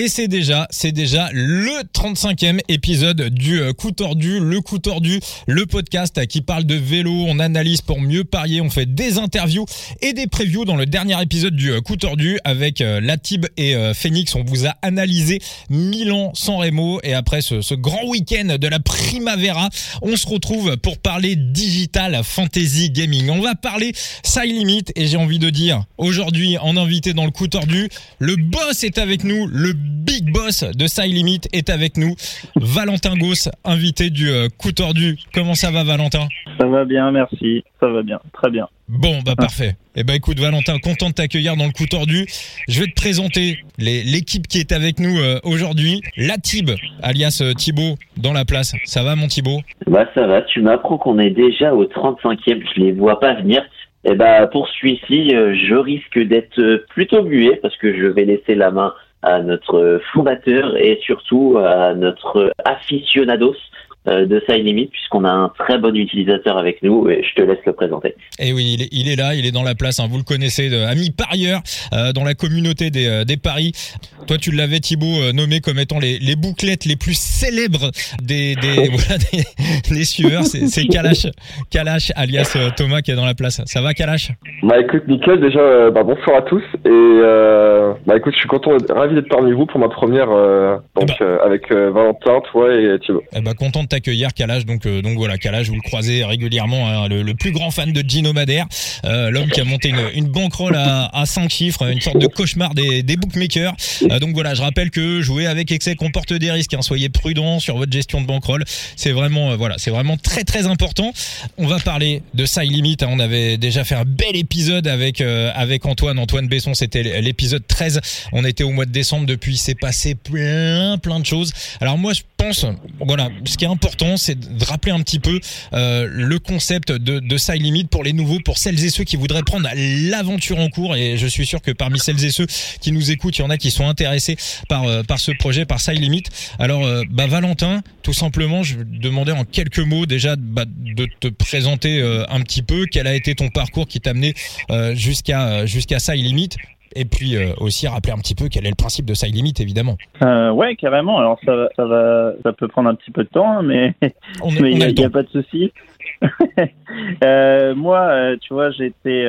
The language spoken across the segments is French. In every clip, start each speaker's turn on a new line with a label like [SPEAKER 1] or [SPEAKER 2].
[SPEAKER 1] Et c'est déjà, c'est déjà le 35e épisode du euh, coup tordu, le coup tordu, le podcast qui parle de vélo, on analyse pour mieux parier, on fait des interviews et des previews dans le dernier épisode du euh, coup tordu avec euh, Latib et Phoenix. On vous a analysé Milan San Remo et après ce, ce grand week-end de la Primavera, on se retrouve pour parler digital fantasy gaming. On va parler side limit et j'ai envie de dire aujourd'hui en invité dans le coup tordu, le boss est avec nous, le big boss de Side Limit est avec nous, Valentin Goss, invité du euh, coup tordu. Comment ça va Valentin?
[SPEAKER 2] Ça va bien, merci. Ça va bien, très bien.
[SPEAKER 1] Bon, bah parfait. Eh ben écoute Valentin, content de t'accueillir dans le coup tordu. Je vais te présenter l'équipe qui est avec nous euh, aujourd'hui. La Tib, alias euh, Thibaut, dans la place. Ça va mon Thibaut?
[SPEAKER 3] Bah ça va, tu m'apprends qu'on est déjà au 35e, je les vois pas venir. Eh ben pour celui-ci, euh, je risque d'être plutôt muet parce que je vais laisser la main à notre fondateur et surtout à notre aficionados de Side Limit puisqu'on a un très bon utilisateur avec nous et je te laisse le présenter.
[SPEAKER 1] Et eh oui, il est, il est là, il est dans la place, hein, vous le connaissez, de, ami parieur euh, dans la communauté des, euh, des paris. Toi, tu l'avais Thibaut nommé comme étant les, les bouclettes les plus célèbres des, des, voilà, des, suiveurs. C'est Kalash, Kalash alias Thomas qui est dans la place. Ça va Kalash?
[SPEAKER 4] Bah écoute, nickel. Déjà, bah, bonsoir à tous et bah écoute, je suis content, ravi d'être parmi vous pour ma première donc eh ben. avec Valentin, toi et Thibaut.
[SPEAKER 1] Bah content de accueillir Kalash. Donc, euh, donc voilà, Kalash, vous le croisez régulièrement, hein, le, plus grand fan de Gino Madère, euh, l'homme qui a monté une, une bankroll à, à 5 chiffres, une sorte de cauchemar des, des bookmakers. Euh, donc voilà, je rappelle que jouer avec excès comporte des risques. Hein, soyez prudents sur votre gestion de bankroll. C'est vraiment, voilà, c'est vraiment très très important. On va parler de Side Limit. Hein. on avait déjà fait un bel épisode avec avec Antoine, Antoine Besson. C'était l'épisode 13. On était au mois de décembre depuis. C'est passé plein plein de choses. Alors moi, je pense, voilà, ce qui est important c'est de rappeler un petit peu euh, le concept de, de Side Limit pour les nouveaux, pour celles et ceux qui voudraient prendre l'aventure en cours. Et je suis sûr que parmi celles et ceux qui nous écoutent, il y en a qui sont intéressés par euh, par ce projet, par Side Limit. Alors, euh, bah, Valentin, tout simplement, je demandais en quelques mots déjà bah, de te présenter un petit peu. Quel a été ton parcours qui t'a amené jusqu'à jusqu'à Side Limit et puis euh, aussi rappeler un petit peu quel est le principe de Side Limit, évidemment.
[SPEAKER 2] Euh, ouais, carrément. Alors ça, ça va, ça peut prendre un petit peu de temps, hein, mais il n'y a, pas de souci. euh, moi, euh, tu vois, j'étais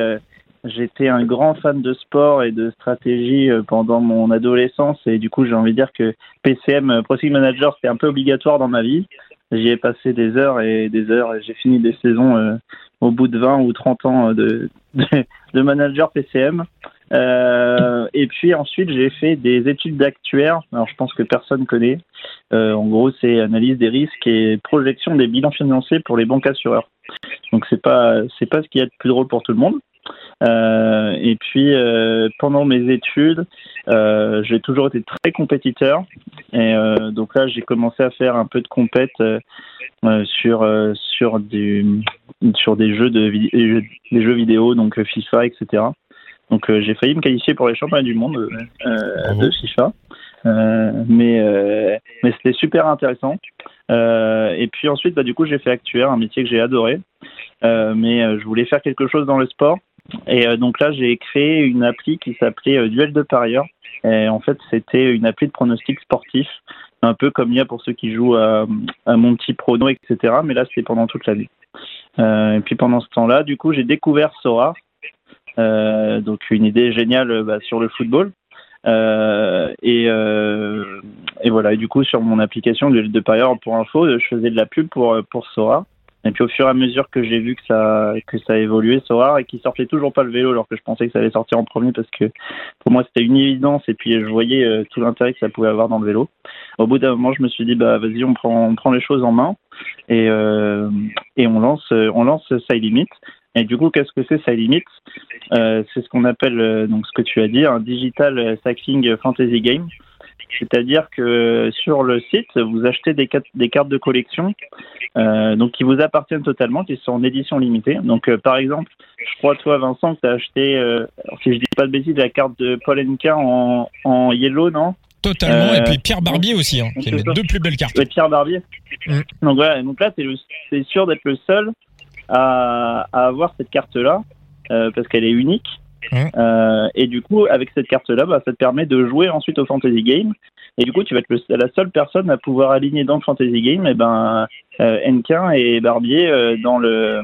[SPEAKER 2] j'étais un grand fan de sport et de stratégie pendant mon adolescence, et du coup, j'ai envie de dire que PCM, Proceed Manager, c'était un peu obligatoire dans ma vie. J'y ai passé des heures et des heures, et j'ai fini des saisons au bout de 20 ou 30 ans de, de, de manager PCM. Euh, et puis ensuite, j'ai fait des études d'actuaire. Alors, je pense que personne connaît. Euh, en gros, c'est analyse des risques et projection des bilans financiers pour les banques assureurs. Donc, c'est pas c'est pas ce qui est le plus drôle pour tout le monde. Euh, et puis euh, pendant mes études, euh, j'ai toujours été très compétiteur. Et euh, donc là, j'ai commencé à faire un peu de compète sur sur du sur des jeux de des jeux vidéo, donc FIFA, etc. Donc euh, j'ai failli me qualifier pour les championnats du monde euh, de FIFA. Euh, mais mais c'était super intéressant. et puis ensuite, bah, du coup, j'ai fait actuaire, un métier que j'ai adoré. mais je voulais faire quelque chose dans le sport. Et donc là, j'ai créé une appli qui s'appelait Duel de parieurs. Et en fait, c'était une appli de pronostic sportif, un peu comme il y a pour ceux qui jouent à, à mon petit prono, etc. Mais là, c'était pendant toute l'année. Euh, et puis pendant ce temps-là, du coup, j'ai découvert Sora, euh, donc une idée géniale bah, sur le football. Euh, et, euh, et, voilà. Et du coup, sur mon application de, de parieur pour info, je faisais de la pub pour pour Sora. Et puis au fur et à mesure que j'ai vu que ça que ça évoluait Sora et qu'il sortait toujours pas le vélo alors que je pensais que ça allait sortir en premier parce que pour moi c'était une évidence et puis je voyais tout l'intérêt que ça pouvait avoir dans le vélo. Au bout d'un moment, je me suis dit bah vas-y on prend on prend les choses en main et et on lance on lance Side Limit. Et du coup, qu'est-ce que c'est Side Limit euh, C'est ce qu'on appelle, euh, donc ce que tu as dit, un digital cycling fantasy game. C'est-à-dire que sur le site, vous achetez des, des cartes de collection euh, donc qui vous appartiennent totalement, qui sont en édition limitée. Donc euh, par exemple, je crois toi Vincent que tu as acheté, euh, si je dis pas de bêtises, la carte de Paul Henka en, en yellow, non?
[SPEAKER 1] Totalement, et puis Pierre Barbier aussi, hein, qui mes deux plus belles cartes.
[SPEAKER 2] Oui, Pierre Barbier. Mm. Donc voilà, donc là, c'est sûr d'être le seul à, à avoir cette carte-là, euh, parce qu'elle est unique. Mmh. et du coup, avec cette carte-là, bah, ça te permet de jouer ensuite au fantasy game. Et du coup, tu vas être la seule personne à pouvoir aligner dans le fantasy game, et eh ben, Enquin et Barbier dans le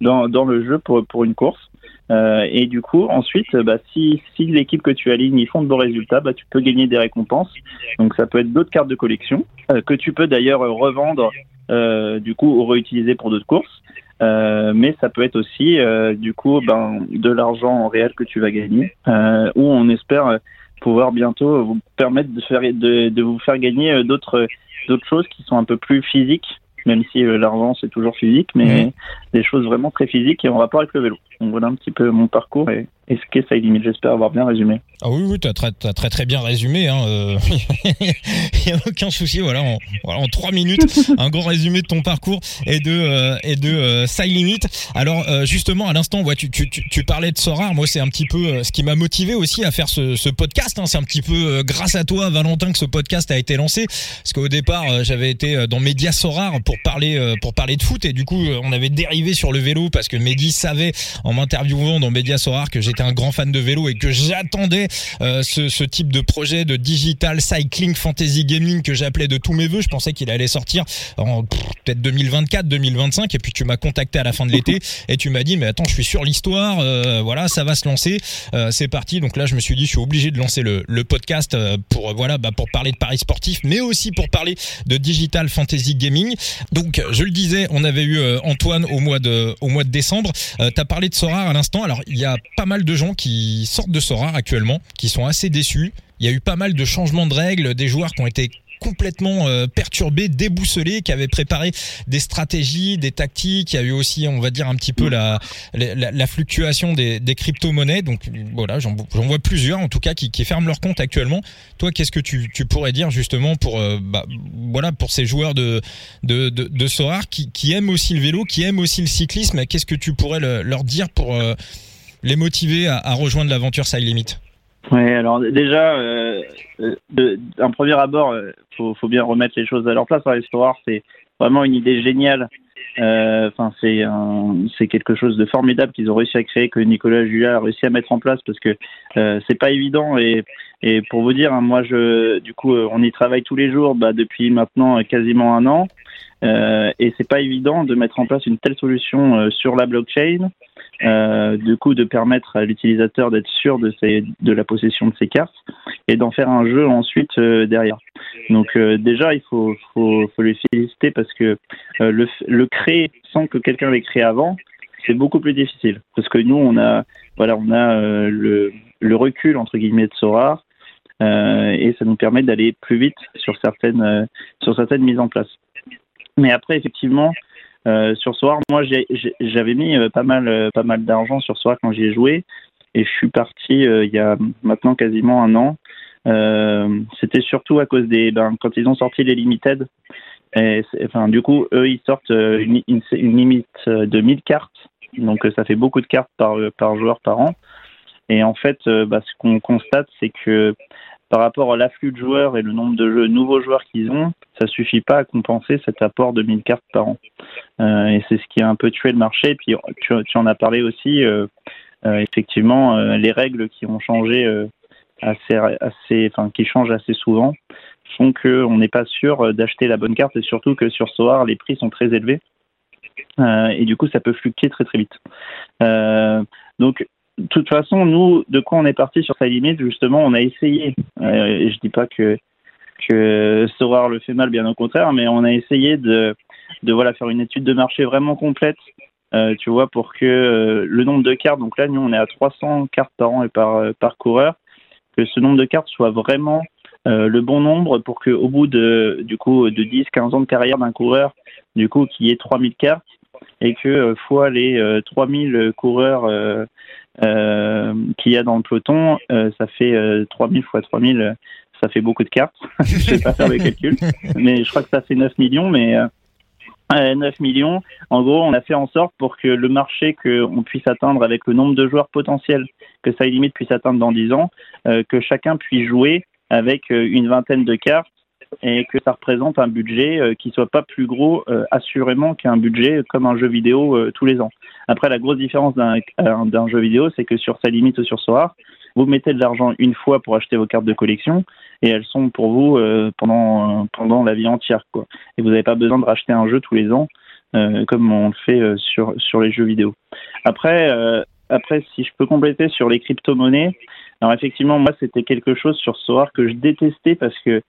[SPEAKER 2] dans, dans le jeu pour pour une course. Euh, et du coup, ensuite, bah, si, si l'équipe que tu alignes ils font de bons résultats, bah, tu peux gagner des récompenses. Donc ça peut être d'autres cartes de collection euh, que tu peux d'ailleurs revendre, euh, du coup, ou réutiliser pour d'autres courses. Euh, mais ça peut être aussi, euh, du coup, ben, de l'argent en réel que tu vas gagner, ou on espère pouvoir bientôt vous permettre de, faire, de, de vous faire gagner d'autres d'autres choses qui sont un peu plus physiques même si l'argent c'est toujours physique, mais des choses vraiment très physiques et en rapport avec le vélo. Donc voilà un petit peu mon parcours et, et ce qu'est limite J'espère avoir bien résumé.
[SPEAKER 1] Ah oui, oui, tu as très, très, bien résumé. Il hein, n'y euh, a aucun souci. Voilà, en, trois minutes, un grand résumé de ton parcours et de, euh, euh, Side Limit. Alors, euh, justement, à l'instant, tu, parlais de Sora. Moi, c'est un petit peu ce qui m'a motivé aussi à faire ce, podcast. Hein. C'est un petit peu grâce à toi, Valentin, que ce podcast a été lancé. Parce qu'au départ, j'avais été dans Média Sora pour parler, pour parler de foot. Et du coup, on avait dérivé sur le vélo parce que Mehdi savait, m'interviewant dans Média Sora, que j'étais un grand fan de vélo et que j'attendais euh, ce, ce, type de projet de digital cycling fantasy gaming que j'appelais de tous mes voeux. Je pensais qu'il allait sortir en peut-être 2024, 2025 et puis tu m'as contacté à la fin de l'été et tu m'as dit mais attends je suis sur l'histoire, euh, voilà ça va se lancer, euh, c'est parti. Donc là je me suis dit je suis obligé de lancer le, le podcast pour voilà bah, pour parler de paris sportifs mais aussi pour parler de digital fantasy gaming. Donc je le disais, on avait eu Antoine au mois de au mois de décembre. Euh, tu as parlé de Sora à l'instant. Alors il y a pas mal de gens qui sortent de Sora actuellement, qui sont assez déçus. Il y a eu pas mal de changements de règles, des joueurs qui ont été complètement euh, perturbés, déboussolés, qui avaient préparé des stratégies, des tactiques. Il y a eu aussi, on va dire, un petit peu la, la, fluctuation des, des crypto-monnaies. Donc voilà, j'en vois plusieurs, en tout cas, qui, qui ferment leur compte actuellement. Toi, qu'est-ce que tu, tu, pourrais dire justement pour, euh, bah, voilà, pour ces joueurs de, de, de, de qui, qui, aiment aussi le vélo, qui aiment aussi le cyclisme Qu'est-ce que tu pourrais leur dire pour euh, les motiver à, à rejoindre l'aventure Side Limit?
[SPEAKER 2] Ouais, alors déjà, euh, d'un premier abord, euh, faut, faut bien remettre les choses à leur place. L'histoire, c'est vraiment une idée géniale. Euh, enfin, c'est quelque chose de formidable qu'ils ont réussi à créer, que Nicolas Julia a réussi à mettre en place, parce que euh, c'est pas évident. Et, pour vous dire, hein, moi, je, du coup, euh, on y travaille tous les jours, bah, depuis maintenant quasiment un an. Euh, et c'est pas évident de mettre en place une telle solution euh, sur la blockchain, euh, du coup de permettre à l'utilisateur d'être sûr de, ses, de la possession de ses cartes et d'en faire un jeu ensuite euh, derrière. Donc déjà il faut, faut, faut les féliciter parce que le, le créer sans que quelqu'un l'ait créé avant, c'est beaucoup plus difficile parce que nous on a voilà on a le, le recul entre guillemets de Sora euh, et ça nous permet d'aller plus vite sur certaines sur certaines mises en place. Mais après, effectivement, euh, sur Soir, moi, j'avais mis euh, pas mal, euh, pas mal d'argent sur Soir quand j'y ai joué. Et je suis parti il y a maintenant quasiment un an. C'était surtout à cause des. Ben, quand ils ont sorti les Limited, enfin, du coup, eux, ils sortent une, limite de 1000 cartes. Donc, ça fait beaucoup de cartes par, par joueur par an. Et en fait, bah, ce qu'on constate, c'est que par rapport à l'afflux de joueurs et le nombre de nouveaux joueurs qu'ils ont, ça suffit pas à compenser cet apport de 1000 cartes par an. Euh, et c'est ce qui a un peu tué le marché. Et puis tu, en as parlé aussi, euh, euh, effectivement, les règles qui ont changé assez, enfin qui changent assez souvent, font qu'on n'est pas sûr d'acheter la bonne carte et surtout que sur Soar les prix sont très élevés. et du coup, ça peut fluctuer très très vite. donc de toute façon, nous, de quoi on est parti sur sa limite, justement, on a essayé, euh, et je dis pas que, que le fait mal, bien au contraire, mais on a essayé de, voilà, faire une étude de marché vraiment complète, euh, tu vois, pour que euh, le nombre de cartes, donc là, nous, on est à 300 cartes par an et par, par coureur, que ce nombre de cartes soit vraiment le bon nombre pour qu'au bout de, du coup, de 10, 15 ans de carrière d'un coureur, du coup, qu'il y ait 3000 cartes, et que fois les 3000 coureurs euh, qu'il y a dans le peloton, euh, ça fait 3000 euh, fois 3000, ça fait beaucoup de cartes. je vais pas faire le calcul, mais je crois que ça fait 9 millions, mais 9 millions. En gros, on a fait en sorte pour que le marché qu'on puisse atteindre avec le nombre de joueurs potentiels que ça limite puisse atteindre dans 10 ans, que chacun puisse jouer avec une vingtaine de cartes et que ça représente un budget euh, qui soit pas plus gros assurément qu'un budget comme un jeu vidéo tous les ans. Après, la grosse différence d'un jeu vidéo, c'est que sur sa limite ou sur Soar, vous mettez de l'argent une fois pour acheter vos cartes de collection et elles sont pour vous pendant la vie entière quoi. Et vous n'avez pas besoin de racheter un jeu tous les ans comme on le fait sur les jeux vidéo. Après après, si je peux compléter sur les crypto-monnaies, alors effectivement, moi, c'était quelque chose sur Soar que je détestais parce que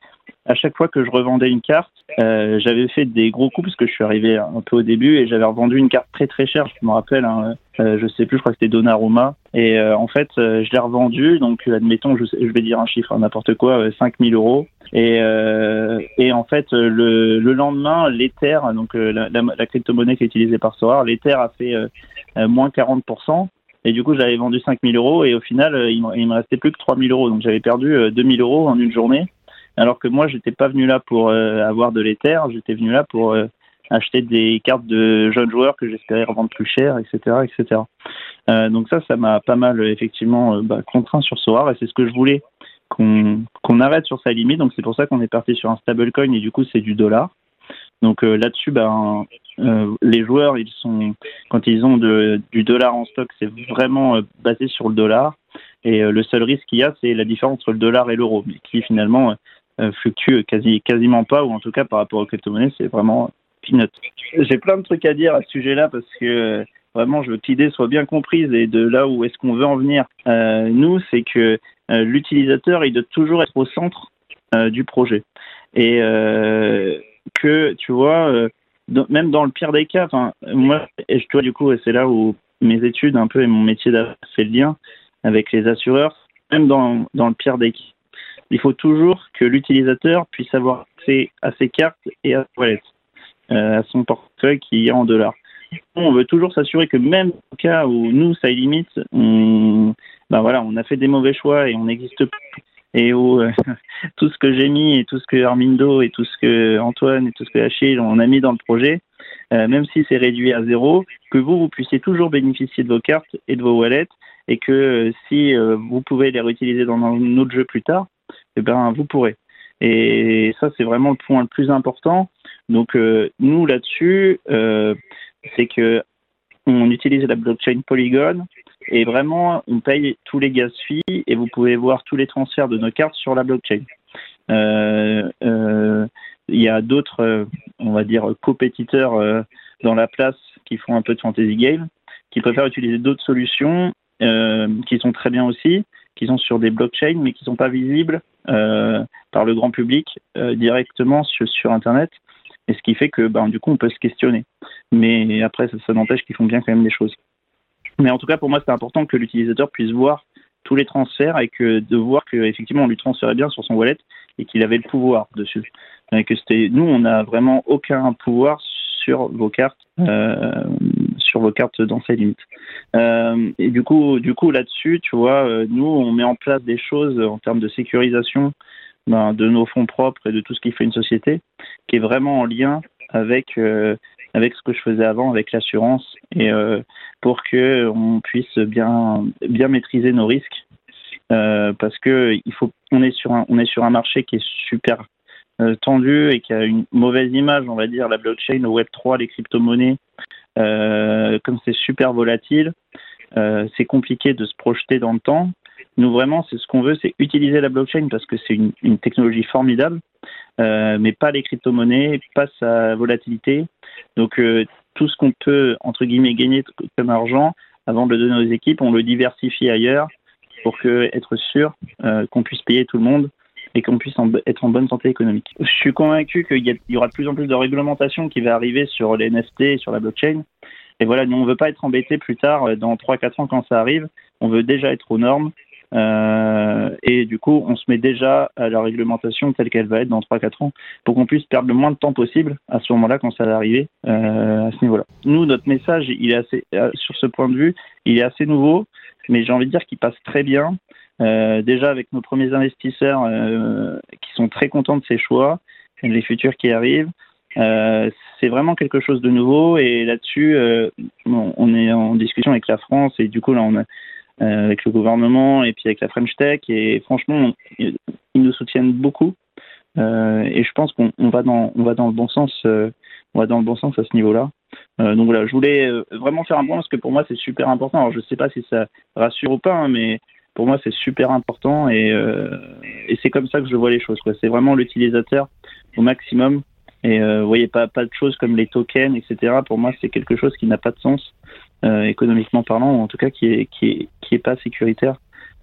[SPEAKER 2] à chaque fois que je revendais une carte, euh, j'avais fait des gros coups parce que je suis arrivé un peu au début et j'avais revendu une carte très très chère. Je me rappelle, hein, euh, je sais plus, je crois que c'était Donnarumma. Et euh, en fait, je l'ai revendu. Donc, admettons, je, vais dire un chiffre, n'importe quoi, 5000 euros. Et, en fait, le, le lendemain, l'Ether, donc la, la, la crypto-monnaie qui est utilisée par Soar, l'Ether a fait moins 40%. Et du coup, j'avais vendu 5000 euros et au final, euh, il, me restait plus que 3000 euros. Donc, j'avais perdu 2000 euh, euros en une journée. Alors que moi, j'étais pas venu là pour euh, avoir de l'éther, j'étais venu là pour acheter des cartes de jeunes joueurs que j'espérais revendre plus cher, etc., etc. Euh, donc ça, ça m'a pas mal effectivement bah, contraint sur Soar et c'est ce que je voulais qu'on arrête sur sa limite. Donc c'est pour ça qu'on est parti sur un stablecoin et du coup c'est du dollar. Donc euh, là-dessus, ben, euh, les joueurs, ils sont quand ils ont de, du dollar en stock, c'est vraiment euh, basé sur le dollar. Et le seul risque qu'il y a, c'est la différence entre le dollar et l'euro, qui finalement fluctue quasi, quasiment pas, ou en tout cas par rapport aux crypto-monnaies, c'est vraiment peanut. J'ai plein de trucs à dire à ce sujet-là parce que vraiment, je veux que l'idée soit bien comprise et de là où est-ce qu'on veut en venir. nous, c'est que l'utilisateur, il doit toujours être au centre du projet. Et que, tu vois, euh, même dans le pire des cas, moi, et je vois du coup, c'est là où mes études un peu et mon métier fait le lien avec les assureurs, même dans, dans le pire des cas, il faut toujours que l'utilisateur puisse avoir accès à ses cartes et à sa wallet, euh, à son portefeuille qui est en dollars. On veut toujours s'assurer que même au cas où nous, ça limite, ben voilà, on a fait des mauvais choix et on n'existe plus et où euh, tout ce que j'ai mis et tout ce que Armindo et tout ce que Antoine et tout ce que Achille on a mis dans le projet, euh, même si c'est réduit à zéro, que vous, vous puissiez toujours bénéficier de vos cartes et de vos wallets et que euh, si vous pouvez les réutiliser dans un autre jeu plus tard, eh ben, vous pourrez. Et ça, c'est vraiment le point le plus important. Donc, nous, là-dessus, c'est que on utilise la blockchain Polygon et vraiment, on paye tous les gas fees et vous pouvez voir tous les transferts de nos cartes sur la blockchain. Euh, euh, il y a d'autres, euh, on va dire, compétiteurs dans la place qui font un peu de fantasy game, qui préfèrent utiliser d'autres solutions qui sont très bien aussi, qui sont sur des blockchains mais qui ne sont pas visibles par le grand public directement sur, sur Internet. Et ce qui fait que, ben, du coup, on peut se questionner. Mais après, ça, ça n'empêche qu'ils font bien quand même des choses. Mais en tout cas, pour moi, c'est important que l'utilisateur puisse voir tous les transferts et que de voir qu'effectivement on lui transférait bien sur son wallet et qu'il avait le pouvoir dessus. Et que c'était nous, on n'a vraiment aucun pouvoir sur vos cartes, euh, sur vos cartes dans ces limites. Euh, et du coup, du coup là-dessus, tu vois, euh, nous, on met en place des choses en termes de sécurisation ben, de nos fonds propres et de tout ce qui fait une société, qui est vraiment en lien avec avec ce que je faisais avant avec l'assurance et euh, pour que on puisse bien bien maîtriser nos risques. Euh, parce que il faut on est sur un on est sur un marché qui est super euh, tendu et qui a une mauvaise image on va dire la blockchain le web 3 les crypto-monnaies. Comme c'est super volatile c'est compliqué de se projeter dans le temps. Nous vraiment c'est ce qu'on veut c'est utiliser la blockchain parce que c'est une, une technologie formidable. euh, mais pas les crypto-monnaies, pas sa volatilité. Donc euh, tout ce qu'on peut, entre guillemets, gagner comme argent, avant de le donner aux équipes, on le diversifie ailleurs pour être sûr euh, qu'on puisse payer tout le monde et qu'on puisse être en bonne santé économique. Je suis convaincu qu'il y, aura de plus en plus de réglementation qui va arriver sur les NFT et sur la blockchain. Et voilà, nous, on ne veut pas être embêté plus tard, dans 3-4 ans quand ça arrive. On veut déjà être aux normes euh, et du coup, on se met déjà à la réglementation telle qu'elle va être dans 3-4 ans pour qu'on puisse perdre le moins de temps possible à ce moment-là quand ça va arriver euh, à ce niveau-là. Nous, notre message, il est assez, euh, sur ce point de vue, il est assez nouveau, mais j'ai envie de dire qu'il passe très bien. Déjà avec nos premiers investisseurs qui sont très contents de ces choix, les futurs qui arrivent. C'est vraiment quelque chose de nouveau et là-dessus, on est en discussion avec la France et du coup là on a avec le gouvernement et puis avec la French Tech. Et franchement, ils nous soutiennent beaucoup. et je pense qu'on va dans on va dans le bon sens on va dans le bon sens à ce niveau-là. donc voilà, je voulais vraiment faire un point parce que pour moi c'est super important. Alors je sais pas si ça rassure ou pas, hein, mais pour moi c'est super important et, c'est comme ça que je vois les choses. C'est vraiment l'utilisateur au maximum et euh, vous voyez, pas, pas de choses comme les tokens, etc. Pour moi, c'est quelque chose qui n'a pas de sens, euh, économiquement parlant, ou en tout cas qui est, qui est, qui est pas sécuritaire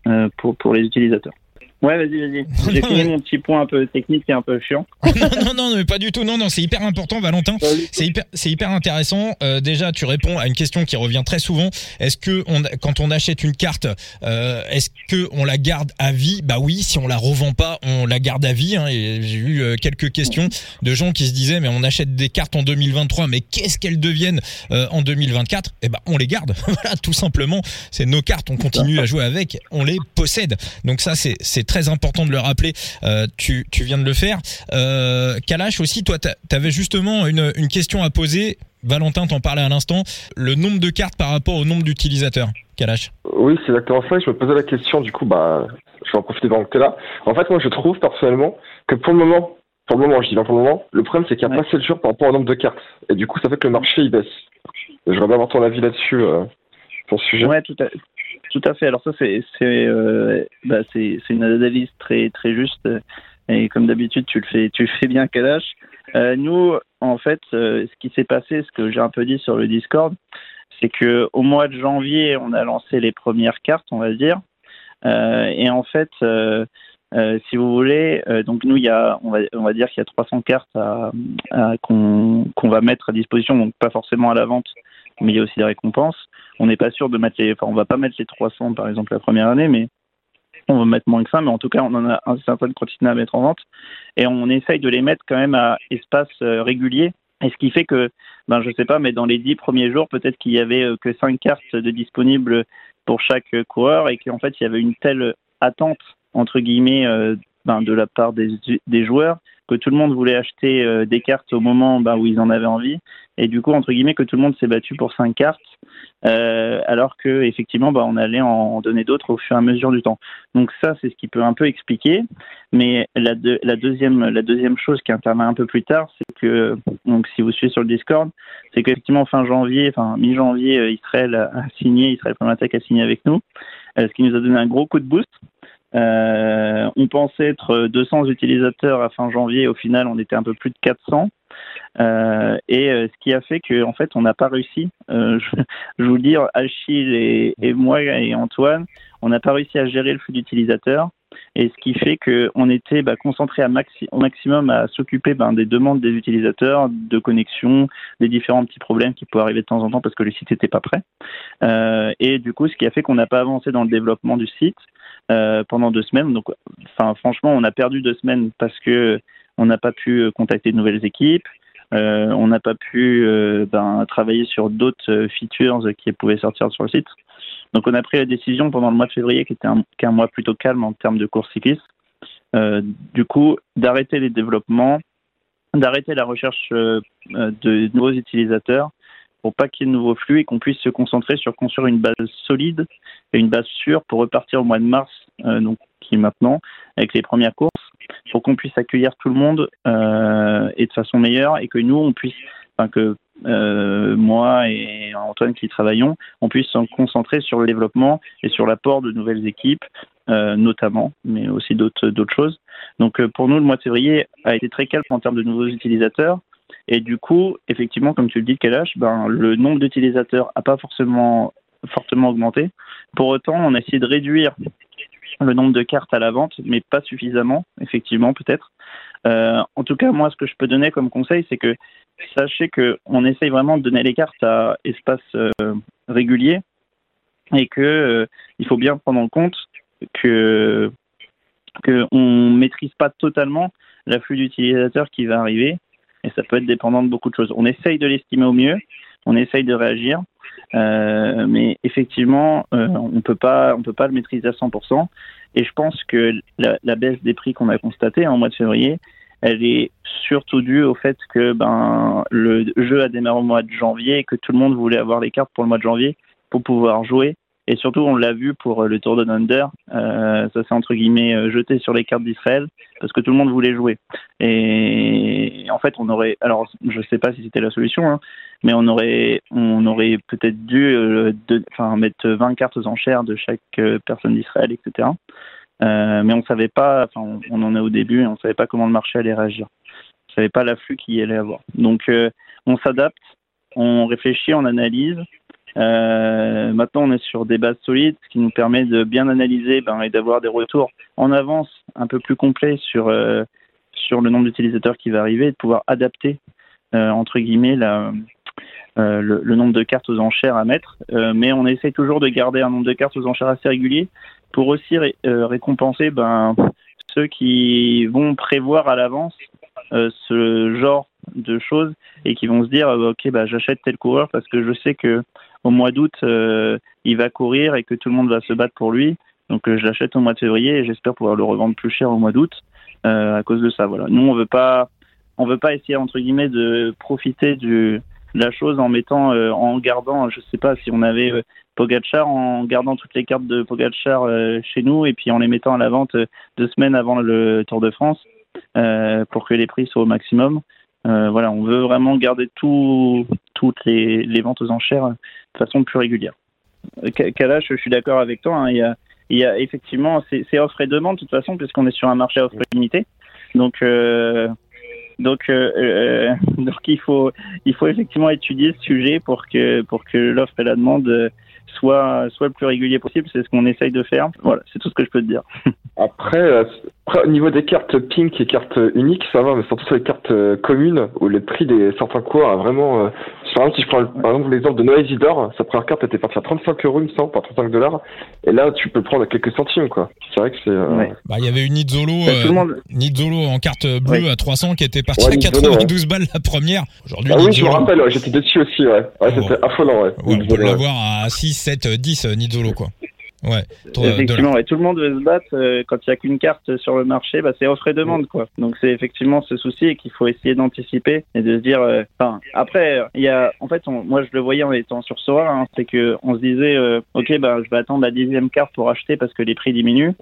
[SPEAKER 2] euh, pour, pour les utilisateurs. Ouais, vas-y, vas-y. J'ai fini mon petit point un peu technique et un peu chiant.
[SPEAKER 1] non, non, non, mais pas du tout. Non, non, c'est hyper important, Valentin. C'est hyper, c'est hyper intéressant. Euh, déjà, tu réponds à une question qui revient très souvent. Est-ce que on, quand on achète une carte, euh, est-ce que on la garde à vie? Bah oui. Si on la revend pas, on la garde à vie. Hein, et j'ai eu euh, quelques questions de gens qui se disaient, mais on achète des cartes en 2023, mais qu'est-ce qu'elles deviennent euh, en 2024 Eh ben, on les garde. voilà, tout simplement. C'est nos cartes. On continue à jouer avec. On les possède. Donc ça, c'est, c'est très important de le rappeler. Euh, tu, tu, viens de le faire. Euh, Kalash aussi, toi, tu avais justement une, une, question à poser. Valentin t'en parlait à l'instant. Le nombre de cartes par rapport au nombre d'utilisateurs. Kalash?
[SPEAKER 4] Oui, c'est exactement ça. Je me posais la question. Du coup, bah, je vais en profiter pendant que tu es là. En fait, moi, je trouve personnellement que pour le moment, pour le moment, je dis bien pour le moment, le problème c'est qu'il n'y a pas assez de joueurs par rapport au nombre de cartes. Et du coup, ça fait que le marché il baisse. J'aimerais bien avoir ton avis là-dessus, euh, sur ce sujet.
[SPEAKER 2] Ouais, tout à, tout à fait. Alors ça, c'est euh, bah, une analyse très très juste. Et comme d'habitude, tu le fais tu le fais bien, Kalash. Euh, nous, en fait, euh, ce qui s'est passé, ce que j'ai un peu dit sur le Discord, c'est que au mois de janvier, on a lancé les premières cartes, on va dire. Et en fait, si vous voulez, donc nous, il y a, on va, on va dire qu'il y a 300 cartes à, qu'on va mettre à disposition, donc pas forcément à la vente, mais il y a aussi des récompenses. On n'est pas sûr de mettre les, enfin, on va pas mettre les 300 par exemple la première année, mais on va mettre moins que ça, mais en tout cas, on en a un certain quantité à mettre en vente et on essaye de les mettre quand même à espace euh, régulier. Et ce qui fait que, ben, je sais pas, mais dans les dix premiers jours, peut-être qu'il y avait euh, que cinq cartes de disponibles pour chaque coureur et qu'en fait, il y avait une telle attente, entre guillemets, euh, ben, de la part des joueurs que tout le monde voulait acheter euh, des cartes au moment bah, où ils en avaient envie, et du coup entre guillemets que tout le monde s'est battu pour cinq cartes, euh, alors que effectivement bah, on allait en donner d'autres au fur et à mesure du temps. Donc ça c'est ce qui peut un peu expliquer, mais la, deuxième chose qui intervient un peu plus tard, c'est que donc si vous suivez sur le Discord, c'est qu'effectivement fin janvier, enfin mi-janvier, euh, Israël a signé, Israël Attack a signé avec nous, ce qui nous a donné un gros coup de boost. Euh, on pensait être 200 utilisateurs à fin janvier, au final on était un peu plus de 400. Euh, et euh, ce qui a fait qu'en en fait on n'a pas réussi. Euh, je, je, vous le dire, Achille et, et, moi et Antoine, on n'a pas réussi à gérer le flux d'utilisateurs. Et ce qui fait qu'on était bah, concentré au maximum à s'occuper ben, des demandes des utilisateurs, de connexion, des différents petits problèmes qui pouvaient arriver de temps en temps parce que le site n'était pas prêt. Euh, et du coup, ce qui a fait qu'on n'a pas avancé dans le développement du site euh, pendant deux semaines. Donc, franchement, on a perdu deux semaines parce que on n'a pas pu contacter de nouvelles équipes. Euh, on n'a pas pu euh, ben, travailler sur d'autres features qui pouvaient sortir sur le site. Donc on a pris la décision pendant le mois de février, qui était un, mois plutôt calme en termes de course cycliste, euh, du coup d'arrêter les développements, d'arrêter la recherche euh, de nouveaux utilisateurs pour pas qu'il y ait de nouveaux flux et qu'on puisse se concentrer sur construire une base solide et une base sûre pour repartir au mois de mars, euh, donc qui est maintenant, avec les premières courses, pour qu'on puisse accueillir tout le monde euh, et de façon meilleure et que nous on puisse, enfin que euh, moi et Antoine qui travaillons, on puisse se concentrer sur le développement et sur l'apport de nouvelles équipes, euh, notamment, mais aussi d'autres choses. Donc euh, pour nous, le mois de février a été très calme en termes de nouveaux utilisateurs. Et du coup, effectivement, comme tu le dis, Kalash, ben, le nombre d'utilisateurs n'a pas forcément fortement augmenté. Pour autant, on a essayé de réduire le nombre de cartes à la vente, mais pas suffisamment, effectivement, peut-être. Euh, en tout cas, moi, ce que je peux donner comme conseil, c'est que sachez qu'on essaye vraiment de donner les cartes à espace euh, régulier et que euh, il faut bien prendre en compte que qu'on maîtrise pas totalement l'afflux d'utilisateurs qui va arriver et ça peut être dépendant de beaucoup de choses. On essaye de l'estimer au mieux, on essaye de réagir, euh, mais effectivement, euh, on peut pas, on peut pas le maîtriser à 100%. Et je pense que la, la baisse des prix qu'on a constatée en mois de février, elle est surtout due au fait que ben le jeu a démarré au mois de janvier et que tout le monde voulait avoir les cartes pour le mois de janvier pour pouvoir jouer Et surtout, on l'a vu pour le Tour de Under. ça s'est entre guillemets jeté sur les cartes d'Israël parce que tout le monde voulait jouer. Et en fait, on aurait, alors je sais pas si c'était la solution, hein, mais on aurait, on aurait peut-être dû, mettre 20 cartes aux enchères de chaque personne d'Israël, etc. Euh, mais on savait pas, enfin, on, en est au début et on savait pas comment le marché allait réagir. On savait pas l'afflux qu'il allait avoir. Donc, euh, on s'adapte, on réfléchit, on analyse. Euh, maintenant, on est sur des bases solides, ce qui nous permet de bien analyser ben, et d'avoir des retours en avance un peu plus complets sur, sur le nombre d'utilisateurs qui va arriver et de pouvoir adapter, entre guillemets, le, nombre de cartes aux enchères à mettre. mais on essaie toujours de garder un nombre de cartes aux enchères assez régulier pour aussi euh, récompenser ben, ceux qui vont prévoir à l'avance euh, ce genre de choses et qui vont se dire euh, ok bah j'achète tel coureur parce que je sais que au mois d'août il va courir et que tout le monde va se battre pour lui donc je l'achète au mois de février et j'espère pouvoir le revendre plus cher au mois d'août à cause de ça voilà nous on veut pas on veut pas essayer entre guillemets de profiter du de la chose en mettant en gardant je sais pas si on avait Pogachar en gardant toutes les cartes de Pogachar euh, chez nous et puis en les mettant à la vente euh, deux semaines avant le Tour de France euh, pour que les prix soient au maximum. Voilà, on veut vraiment garder tout, toutes les, ventes aux enchères de façon plus régulière. Kalash, je suis d'accord avec toi. Hein, il, y a, il y a effectivement, c'est offre et demande de toute façon, puisqu'on est sur un marché offre limitée. Donc, donc, donc il faut, il faut effectivement étudier ce sujet pour que, pour que l'offre et la demande soit, soit le plus régulier possible. C'est ce qu'on essaye de faire. Voilà, c'est tout ce que je peux te dire.
[SPEAKER 4] Après, euh, au niveau des cartes pink et cartes uniques, ça va, mais surtout sur les cartes euh, communes, où le prix des certains cours a vraiment. Euh, par exemple, si je prends par exemple l'exemple de Noé Isidore, sa première carte était partie à 35 euros, il me semble, par 35 dollars. Et là, tu peux le prendre à quelques centimes, quoi. C'est vrai que c'est.
[SPEAKER 1] Bah, il y avait une Nizzolo, euh, en carte bleue à 300 qui était partie à 92 balles la première.
[SPEAKER 4] Aujourd'hui, ah oui, je me rappelle, j'étais dessus aussi, ouais. Ouais, c'était affolant, ouais.
[SPEAKER 1] on peut l'avoir à 6, 7, 10 Nizzolo, quoi. Ouais.
[SPEAKER 2] Effectivement, et tout le monde veut se battre euh, quand il n'y a qu'une carte sur le marché, bah, c'est offre et demande quoi. Donc c'est effectivement ce souci qu'il faut essayer d'anticiper et de se dire. Euh, après, il y a, en fait, moi je le voyais en étant sur Sora, hein, c'est que on se disait, euh, ok, bah je vais attendre la dixième carte pour acheter parce que les prix diminuent.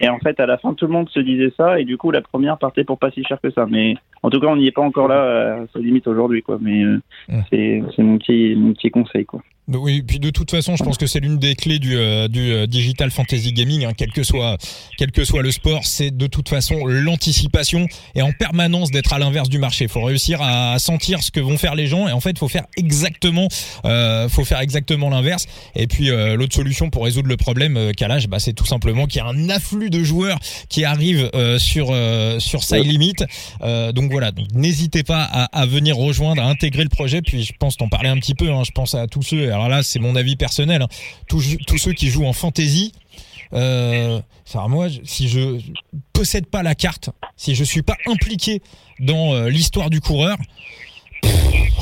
[SPEAKER 2] Et en fait, à la fin, tout le monde se disait ça et du coup, la première partait pour pas si cher que ça. Mais en tout cas, on n'y est pas encore là, ça limite aujourd'hui quoi. Mais c'est mon petit mon petit conseil quoi.
[SPEAKER 1] Oui, puis de toute façon, je pense que c'est l'une des clés du, euh, du euh, digital fantasy gaming, hein, quel que soit quel que soit le sport, c'est de toute façon l'anticipation et en permanence d'être à l'inverse du marché. Il faut réussir à sentir ce que vont faire les gens et en fait, faut faire exactement, euh, faut faire exactement l'inverse. Et puis euh, l'autre solution pour résoudre le problème, euh, Calage, bah, c'est tout simplement qu'il y a un afflux de joueurs qui arrivent sur sur Side Limit. donc voilà, donc n'hésitez pas à, à, venir rejoindre, à intégrer le projet. Puis je pense t'en parler un petit peu. Hein, je pense à tous ceux alors là c'est mon avis personnel, hein. tous, ceux qui jouent en fantasy, euh, moi, si je possède pas la carte, si je suis pas impliqué dans euh, l'histoire du coureur,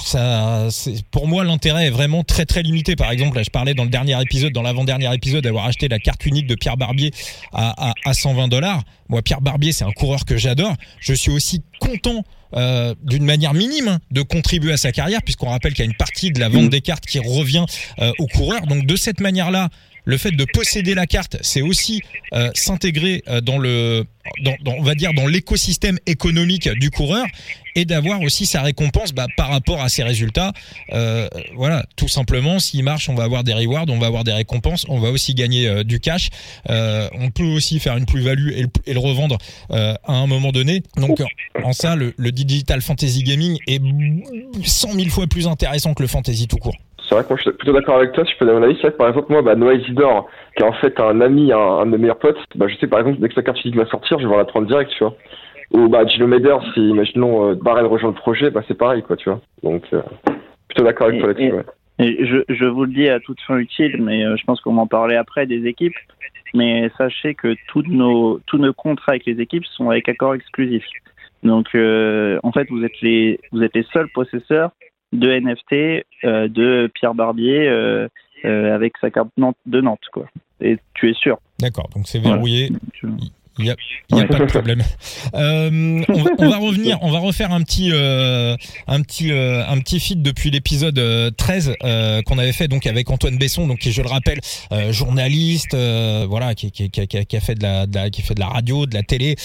[SPEAKER 1] ça, pour moi, l'intérêt est vraiment très très limité. Par exemple, là, je parlais dans le dernier épisode, dans l'avant-dernier épisode, d'avoir acheté la carte unique de Pierre Barbier à, à, à 120 dollars. Moi, Pierre Barbier, c'est un coureur que j'adore. Je suis aussi content euh, d'une manière minime de contribuer à sa carrière, puisqu'on rappelle qu'il y a une partie de la vente des cartes qui revient euh, au coureur. Donc de cette manière-là, le fait de posséder la carte, c'est aussi euh, s'intégrer euh, dans le, dans, on va dire dans l'écosystème économique du coureur et d'avoir aussi sa récompense bah, par rapport à ses résultats. Euh, voilà, tout simplement, s'il marche, on va avoir des rewards, on va avoir des récompenses, on va aussi gagner euh, du cash. Euh, on peut aussi faire une plus-value et, et, le revendre à un moment donné. Donc en ça, le, le digital fantasy gaming est 100 000 fois plus intéressant que le fantasy tout court
[SPEAKER 4] c'est vrai que moi je suis plutôt d'accord avec toi, si je peux donner mon avis. C'est vrai que par exemple, moi, bah, Noah Isidore, qui est en fait un ami, un, de mes meilleurs potes, bah, je sais par exemple, dès que sa carte physique va sortir, je vais la prendre direct, tu vois. Ou bah, Gino Meder, si imaginons euh, Barrel rejoint le projet, bah, c'est pareil, quoi, tu vois. Donc, euh, plutôt d'accord avec toi là-dessus, ouais.
[SPEAKER 2] Et je, je, vous le dis à toute fin utile, mais euh, je pense qu'on va en parler après des équipes. Mais sachez que tous nos, tous nos contrats avec les équipes sont avec accord exclusif. Donc, euh, en fait, vous êtes les, vous êtes les seuls possesseurs de NFT euh, de Pierre Barbier euh, euh, avec sa carte de Nantes, quoi. Et tu es sûr.
[SPEAKER 1] D'accord, donc c'est verrouillé. Il n'y a, y a pas de problème. Euh, on, va revenir, on va refaire un petit, euh, un petit, euh, un petit feed depuis l'épisode 13 qu'on avait fait donc avec Antoine Besson, donc qui je le rappelle, journaliste, voilà, qui, qui, qui, qui, a fait de la, de la, qui fait de la radio, de la télé,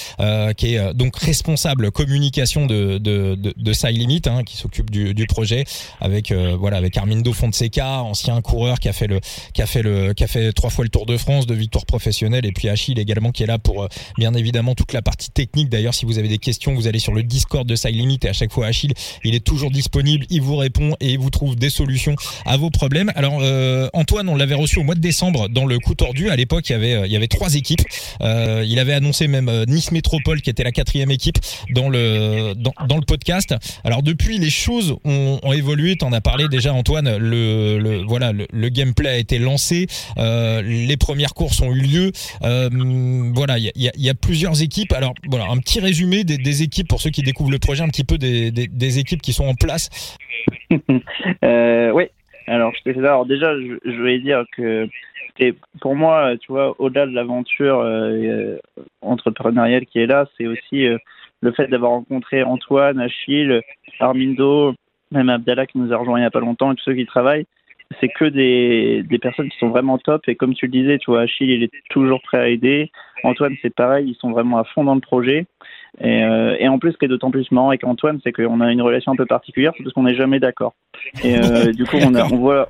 [SPEAKER 1] qui est donc responsable communication de de de, de Limit, hein, qui s'occupe du, du projet avec voilà avec Armindo Fonseca, ancien coureur qui a fait le, qui a fait le, qui a fait trois fois le Tour de France de victoire professionnelle et puis Achille également qui est là pour bien évidemment toute la partie technique. D'ailleurs, si vous avez des questions, vous allez sur le Discord de Side Limit et à chaque fois Achille, il est toujours disponible, il vous répond et il vous trouve des solutions à vos problèmes. Alors euh, Antoine, on l'avait reçu au mois de décembre dans le coup tordu. À l'époque, il y avait euh, il y avait trois équipes. Euh, il avait annoncé même Nice Métropole qui était la quatrième équipe dans le dans, le podcast. Alors depuis, les choses ont, ont évolué. T'en as parlé déjà, Antoine. Le, le voilà, le, gameplay a été lancé. les premières courses ont eu lieu. voilà, y a, y a plusieurs équipes. Alors voilà, un petit résumé des, équipes pour ceux qui découvrent le projet, un petit peu des, équipes qui sont en place.
[SPEAKER 2] euh, oui, alors je déjà, je, je voulais dire que pour moi, tu vois, au-delà de l'aventure euh, entrepreneuriale qui est là, c'est aussi euh, le fait d'avoir rencontré Antoine, Achille, Armindo, même Abdallah qui nous a rejoint il n'y a pas longtemps et tous ceux qui travaillent c'est que des, des personnes qui sont vraiment top. Et comme tu le disais, tu vois, Achille, il est toujours prêt à aider. Antoine, c'est pareil, ils sont vraiment à fond dans le projet. Et, euh, et en plus, ce qui est d'autant plus marrant avec Antoine, c'est qu'on a une relation un peu particulière, c'est parce qu'on n'est jamais d'accord. Et euh, du coup, on, a, on voit.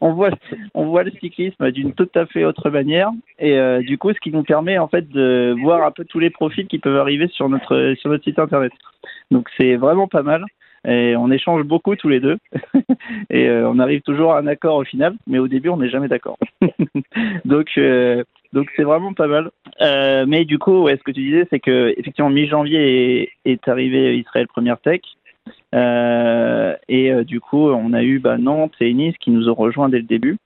[SPEAKER 2] On, voit on voit le cyclisme d'une tout à fait autre manière et euh, du coup ce qui nous permet en fait de voir un peu tous les profils qui peuvent arriver sur notre sur notre site internet donc c'est vraiment pas mal et on échange beaucoup tous les deux et euh, on arrive toujours à un accord au final mais au début on n'est jamais d'accord donc euh, donc c'est vraiment pas mal euh, mais du coup ouais, ce que tu disais c'est que effectivement mi-janvier est, arrivé Israël Première Tech et du coup on a eu bah, Nantes et Nice qui nous ont rejoints dès le début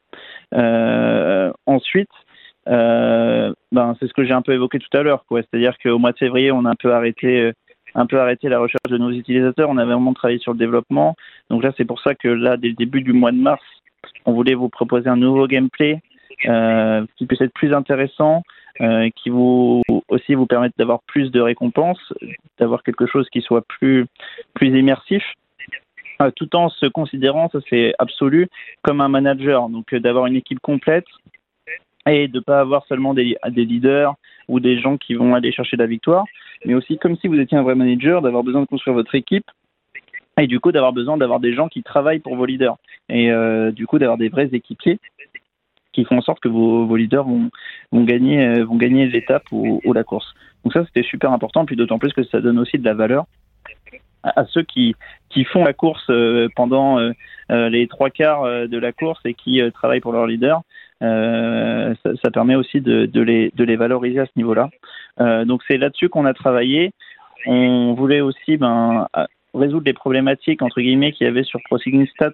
[SPEAKER 2] ensuite ben, c'est ce que j'ai un peu évoqué tout à l'heure. C'est-à-dire qu'au mois de février, on a un peu arrêté un peu arrêté la recherche de nos utilisateurs. On avait vraiment travaillé sur le développement. Donc là, c'est pour ça que là, dès le début du mois de mars, on voulait vous proposer un nouveau gameplay euh, qui puisse être plus intéressant, euh, qui vous aussi vous permette d'avoir plus de récompenses, d'avoir quelque chose qui soit plus plus immersif. Euh, tout en se considérant, ça c'est absolu, comme un manager, donc d'avoir une équipe complète et de ne pas avoir seulement des, leaders ou des gens qui vont aller chercher la victoire, mais aussi comme si vous étiez un vrai manager, d'avoir besoin de construire votre équipe et du coup d'avoir besoin d'avoir des gens qui travaillent pour vos leaders et du coup d'avoir des vrais équipiers qui font en sorte que vos, leaders vont, gagner euh, vont gagner l'étape ou, la course. Donc ça c'était super important, puis d'autant plus que ça donne aussi de la valeur à, ceux qui font la course euh, pendant euh, les trois quarts de la course et qui travaillent pour leur leader. Euh, ça, permet aussi de, les, valoriser à ce niveau-là. Donc c'est là-dessus qu'on a travaillé. On voulait aussi ben, résoudre les problématiques entre guillemets qu'il y avait sur ProSignistat,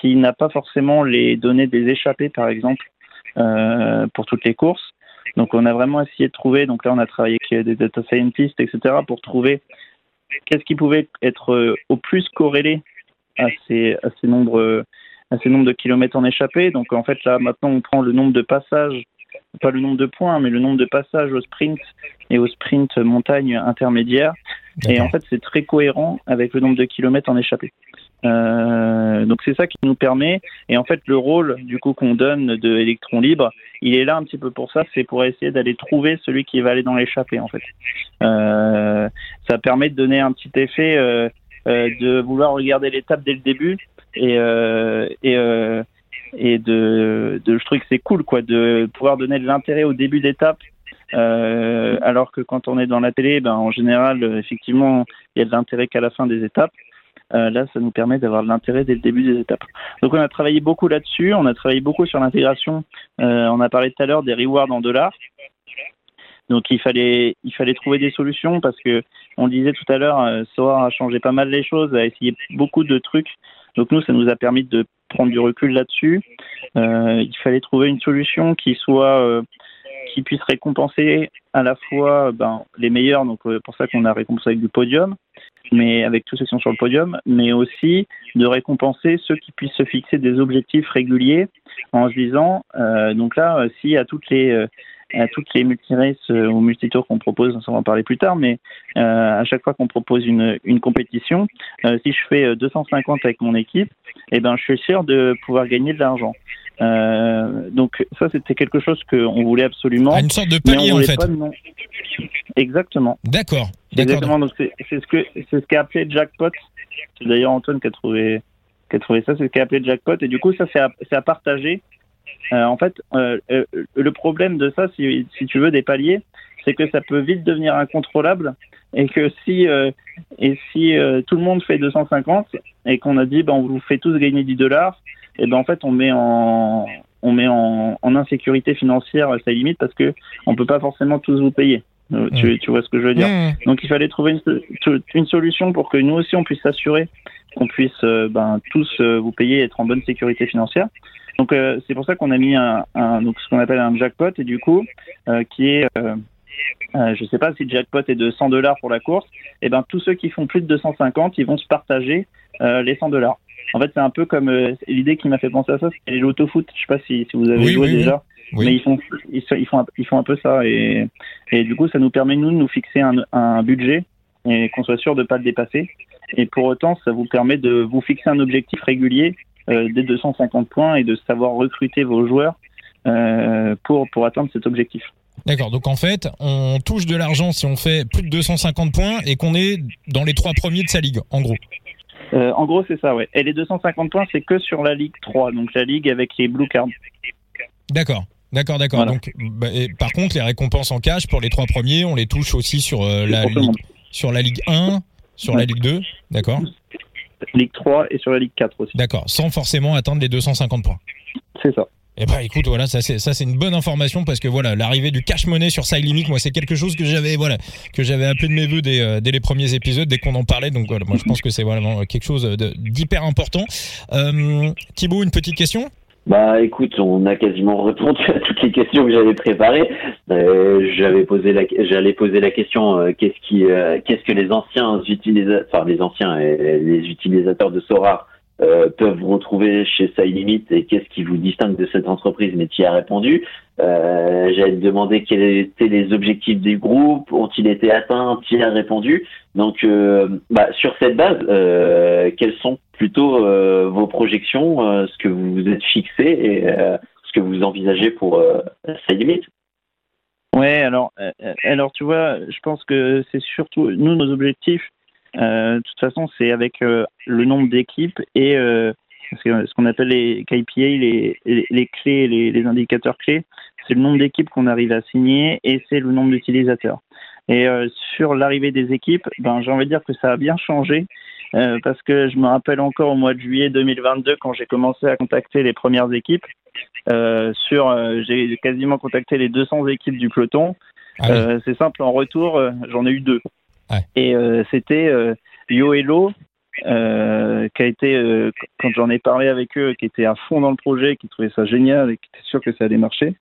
[SPEAKER 2] qui n'a pas forcément les données des échappés par exemple euh, pour toutes les courses. Donc on a vraiment essayé de trouver. Donc là on a travaillé avec des data scientists etc pour trouver qu'est-ce qui pouvait être euh, au plus corrélé à ces, à ces nombres à ces nombres de kilomètres en échappée. Donc en fait là maintenant on prend le nombre de passages, pas le nombre de points, mais le nombre de passages au sprint et au sprint montagne intermédiaire. Et en fait c'est très cohérent avec le nombre de kilomètres en échappée. Euh, donc c'est ça qui nous permet. Et en fait, le rôle du coup qu'on donne de électron libre, il est là un petit peu pour ça. C'est pour essayer d'aller trouver celui qui va aller dans l'échappée. En fait, euh, ça permet de donner un petit effet euh, euh de vouloir regarder l'étape dès le début et euh, et et de, de je trouve que c'est cool quoi de pouvoir donner de l'intérêt au début d'étape alors que quand on est dans la télé ben en général effectivement il y a de l'intérêt qu'à la fin des étapes euh, là, ça nous permet d'avoir l'intérêt dès le début des étapes. Donc, on a travaillé beaucoup là-dessus. On a travaillé beaucoup sur l'intégration. Euh, on a parlé tout à l'heure des rewards en dollars. Donc il fallait il fallait trouver des solutions parce que on disait tout à l'heure, euh, Soar a changé pas mal les choses, a essayé beaucoup de trucs. Donc nous, ça nous a permis de prendre du recul là-dessus. Euh, il fallait trouver une solution qui soit qui puisse récompenser à la fois ben, les meilleurs, donc euh, pour ça qu'on a récompensé avec du podium, mais avec tous ceux qui sont sur le podium, mais aussi de récompenser ceux qui puissent se fixer des objectifs réguliers en se disant, euh, donc là, si à toutes les à toutes les multiraces ou multitours qu'on propose, on va en parler plus tard, mais à chaque fois qu'on propose une, une compétition, si je fais 250 avec mon équipe, eh ben, je suis sûr de pouvoir gagner de l'argent. Donc ça, c'était quelque chose qu'on voulait absolument.
[SPEAKER 1] une sorte de palier en fait.
[SPEAKER 2] Exactement.
[SPEAKER 1] D'accord.
[SPEAKER 2] Exactement. Donc c'est ce que c'est ce qu'a appelé jackpot. C'est d'ailleurs Antoine qui a trouvé qui a trouvé ça, c'est ce qu'a appelé jackpot. Et du coup, ça c'est à, à, partager. Euh, en fait, euh, euh, le problème de ça, si, si tu veux des paliers, c'est que ça peut vite devenir incontrôlable et que si et si tout le monde fait 250 et qu'on a dit ben on vous fait tous gagner 10 dollars, et ben en fait on met en on met en, en insécurité financière sa limite parce que on peut pas forcément tous vous payer. Euh, tu, tu, vois ce que je veux dire? Donc il fallait trouver une, une, solution pour que nous aussi on puisse s'assurer qu'on puisse euh, ben, tous euh, vous payer et être en bonne sécurité financière. Donc c'est pour ça qu'on a mis un, un donc ce qu'on appelle un jackpot et du coup qui est je sais pas si le jackpot est de 100 dollars pour la course, et ben tous ceux qui font plus de 250, ils vont se partager les 100 dollars. En fait, c'est un peu comme l'idée qui m'a fait penser à ça, c'est l'autofoot. Je sais pas si, si vous avez joué déjà. Mais ils font, ils, font, ils font un peu ça. Et, et du coup, ça nous permet, nous, de nous fixer un, un budget et qu'on soit sûr de ne pas le dépasser. Et pour autant, ça vous permet de vous fixer un objectif régulier euh, des 250 points et de savoir recruter vos joueurs euh, pour, pour atteindre cet objectif.
[SPEAKER 1] D'accord, donc en fait, on touche de l'argent si on fait plus de 250 points et qu'on est dans les trois premiers de sa ligue, en gros.
[SPEAKER 2] Euh, en gros, c'est ça, ouais. Et les 250 points, c'est que sur la Ligue 3, donc la Ligue avec les Blue Cards.
[SPEAKER 1] D'accord. D'accord, d'accord. Donc, bah, par contre, les récompenses en cash pour les trois premiers, on les touche aussi sur euh, la Ligue, sur la Ligue 1, sur la Ligue 2, d'accord.
[SPEAKER 2] Ligue 3 et sur la Ligue 4 aussi.
[SPEAKER 1] D'accord, sans forcément atteindre les 250 points.
[SPEAKER 2] C'est ça.
[SPEAKER 1] Eh ben écoute voilà ça c'est ça c'est une bonne information parce que voilà l'arrivée du cash money sur Limit moi c'est quelque chose que j'avais voilà que j'avais appelé de mes voeux dès, euh, dès les premiers épisodes dès qu'on en parlait donc voilà moi je pense que c'est vraiment quelque chose d'hyper important. Euh, Thibaut une petite question?
[SPEAKER 3] Bah écoute, on a quasiment répondu à toutes les questions que j'avais préparées. Euh, j'avais posé la, j'allais poser la question euh, qu'est-ce qui, euh, qu'est-ce que les anciens utilisateurs, enfin les anciens les utilisateurs de Sora euh, peuvent retrouver chez Limit et qu'est-ce qui vous distingue de cette entreprise, mais tu y as répondu. Euh, J'allais demander quels étaient les objectifs du groupe, ont-ils été atteints, tu y as répondu. Donc, euh, bah, sur cette base, euh, quelles sont plutôt euh, vos projections, ce que vous vous êtes fixé et ce que vous envisagez pour Limit
[SPEAKER 2] Ouais, alors, alors tu vois, je pense que c'est surtout nous nos objectifs de toute façon, c'est avec euh, le nombre d'équipes et euh, ce qu'on appelle les KPI, les, les, clés, les, les, indicateurs clés, c'est le nombre d'équipes qu'on arrive à signer et c'est le nombre d'utilisateurs. Et sur l'arrivée des équipes, ben, j'ai envie de dire que ça a bien changé parce que je me rappelle encore au mois de juillet 2022 quand j'ai commencé à contacter les premières équipes. sur, j'ai quasiment contacté les 200 équipes du peloton. Ah c'est simple, en retour, j'en ai eu deux. Et euh, c'était euh, Yoelo, euh, qui a été, quand j'en ai parlé avec eux, qui était à fond dans le projet, qui trouvait ça génial et qui était sûr que ça allait marcher.